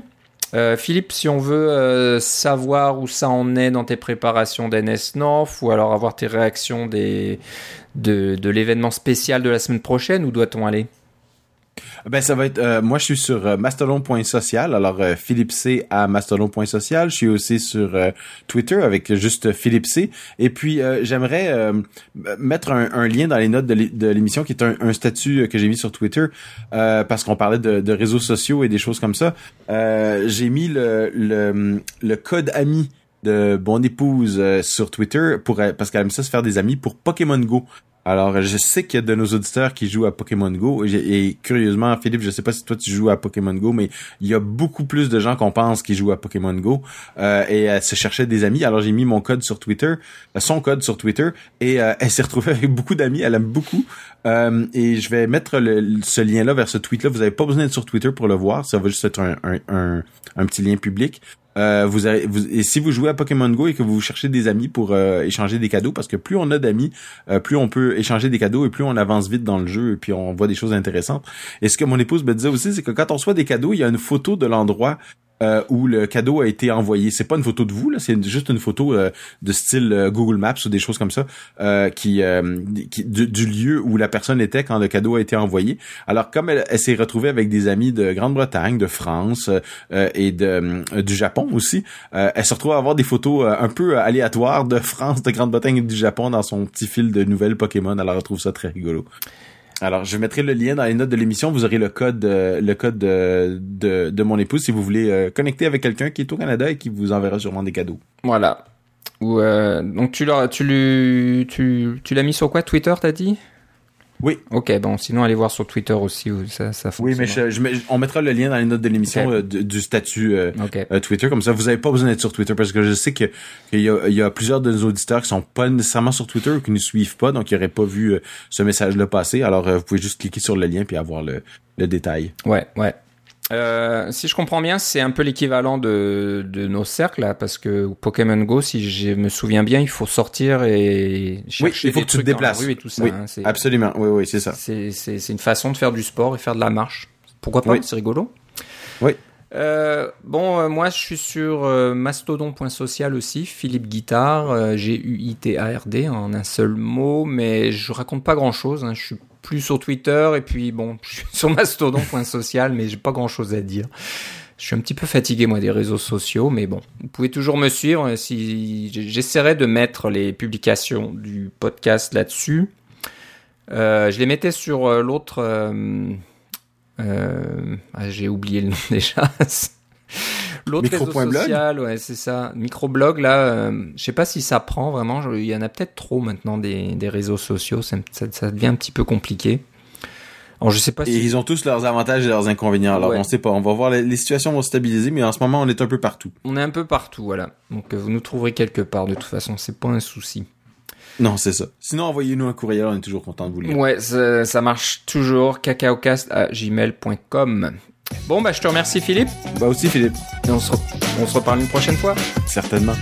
A: Philippe, si on veut savoir où ça en est dans tes préparations d'NS North, ou alors avoir tes réactions des, de, de l'événement spécial de la semaine prochaine, où doit-on aller?
B: Ben ça va être euh, moi je suis sur euh, mastodon.social alors euh, Philippe C à mastodon.social, je suis aussi sur euh, Twitter avec juste Philippe C et puis euh, j'aimerais mettre un, lien dans les notes de l'é- de l'émission qui est un, statut que j'ai mis sur Twitter parce qu'on parlait de, réseaux sociaux et des choses comme ça. J'ai mis le, le le code ami de Bon Épouse sur Twitter pour parce qu'elle aime ça se faire des amis pour Pokémon Go. Alors, je sais qu'il y a de nos auditeurs qui jouent à Pokémon Go. Et, curieusement, Philippe, je sais pas si toi tu joues à Pokémon Go, mais il y a beaucoup plus de gens qu'on pense qui jouent à Pokémon Go. Euh, et elle se cherchait des amis. Alors, j'ai mis mon code sur Twitter, euh, son code sur Twitter, et euh, elle s'est retrouvée avec beaucoup d'amis. Elle aime beaucoup. Euh, et je vais mettre ce lien-là vers ce tweet-là. Vous avez pas besoin d'être sur Twitter pour le voir. Ça va juste être un petit lien public. Euh, et si vous jouez à Pokémon Go et que vous cherchez des amis pour euh, échanger des cadeaux, parce que plus on a d'amis, euh, plus on peut échanger des cadeaux et plus on avance vite dans le jeu et puis on voit des choses intéressantes. Et ce que mon épouse me disait aussi, c'est que quand on reçoit des cadeaux, il y a une photo de l'endroit euh, où le cadeau a été envoyé. C'est pas une photo de vous, là, c'est juste une photo euh, de style euh, Google Maps ou des choses comme ça, euh, qui, qui du, du lieu où la personne était quand le cadeau a été envoyé. Alors comme elle, s'est retrouvée avec des amis de Grande-Bretagne, de France et de du Japon aussi, elle se retrouve à avoir des photos un peu aléatoires de France, de Grande-Bretagne et du Japon dans son petit fil de nouvelles Pokémon. Alors elle trouve ça très rigolo. Alors, je mettrai le lien dans les notes de l'émission. Vous aurez le code, euh, le code de, de, mon épouse si vous voulez euh, connecter avec quelqu'un qui est au Canada et qui vous enverra sûrement des cadeaux.
A: Voilà. Ou, euh, donc, tu l'as tu, tu, tu l'as mis sur quoi? Twitter, t'as dit?
B: Oui.
A: Ok, bon, sinon, allez voir sur Twitter aussi où ça, ça
B: Oui, mais
A: fonctionne.
B: je, je mets- on mettra le lien dans les notes de l'émission euh, du, du statut euh, euh, Twitter. Comme ça, vous avez pas besoin d'être sur Twitter parce que je sais que qu'il y a, il y a plusieurs de nos auditeurs qui sont pas nécessairement sur Twitter ou qui nous suivent pas, donc ils n'auraient pas vu euh, ce message-là passer. Alors, euh, vous pouvez juste cliquer sur le lien puis avoir le, le détail.
A: Ouais, ouais. Euh, si je comprends bien, c'est un peu l'équivalent de, de nos cercles, là, parce que Pokémon Go, si je me souviens bien, il faut sortir et chercher
B: il faut
A: des
B: que tu te déplaces.
A: et tout ça.
B: Oui,
A: hein,
B: Absolument. Oui, oui, c'est ça.
A: C'est c'est- c'est une façon de faire du sport et faire de la marche. Pourquoi pas
B: Oui.
A: C'est rigolo.
B: Oui.
A: Euh, bon, euh, moi je suis sur euh, mastodon.social aussi, Philippe Guitard, G-U-I-T-A-R-D en un seul mot, mais je raconte pas grand chose. Je suis plus sur Twitter et puis bon, je suis sur mastodon.social, mais j'ai pas grand chose à dire. Je suis un petit peu fatigué moi des réseaux sociaux, mais bon, vous pouvez toujours me suivre. Si j'essaierai de mettre les publications du podcast là-dessus. Je les mettais sur l'autre. Euh, ah, J'ai oublié le nom déjà. L'autre réseau social, ouais, c'est ça. Microblog, là, euh, je sais pas si ça prend vraiment. Il y en a peut-être trop maintenant des, des réseaux sociaux. Ça, ça, devient un petit peu compliqué.
B: Alors, je sais pas. Et ils ont tous leurs avantages et leurs inconvénients. Alors, on sait pas. On va voir. Les, situations vont stabiliser, mais en ce moment, on est un peu partout.
A: On est un peu partout, voilà. Donc, euh, vous nous trouverez quelque part. De toute façon, c'est pas un souci.
B: Non, c'est ça. Sinon, envoyez-nous un courriel, on est toujours content de vous lire.
A: Ouais, ça, ça marche toujours. cacaocast à gmail.com. Bon, bah, je te remercie, Philippe.
B: Bah aussi, Philippe.
A: Et on se, on se reparle une prochaine fois.
B: Certainement.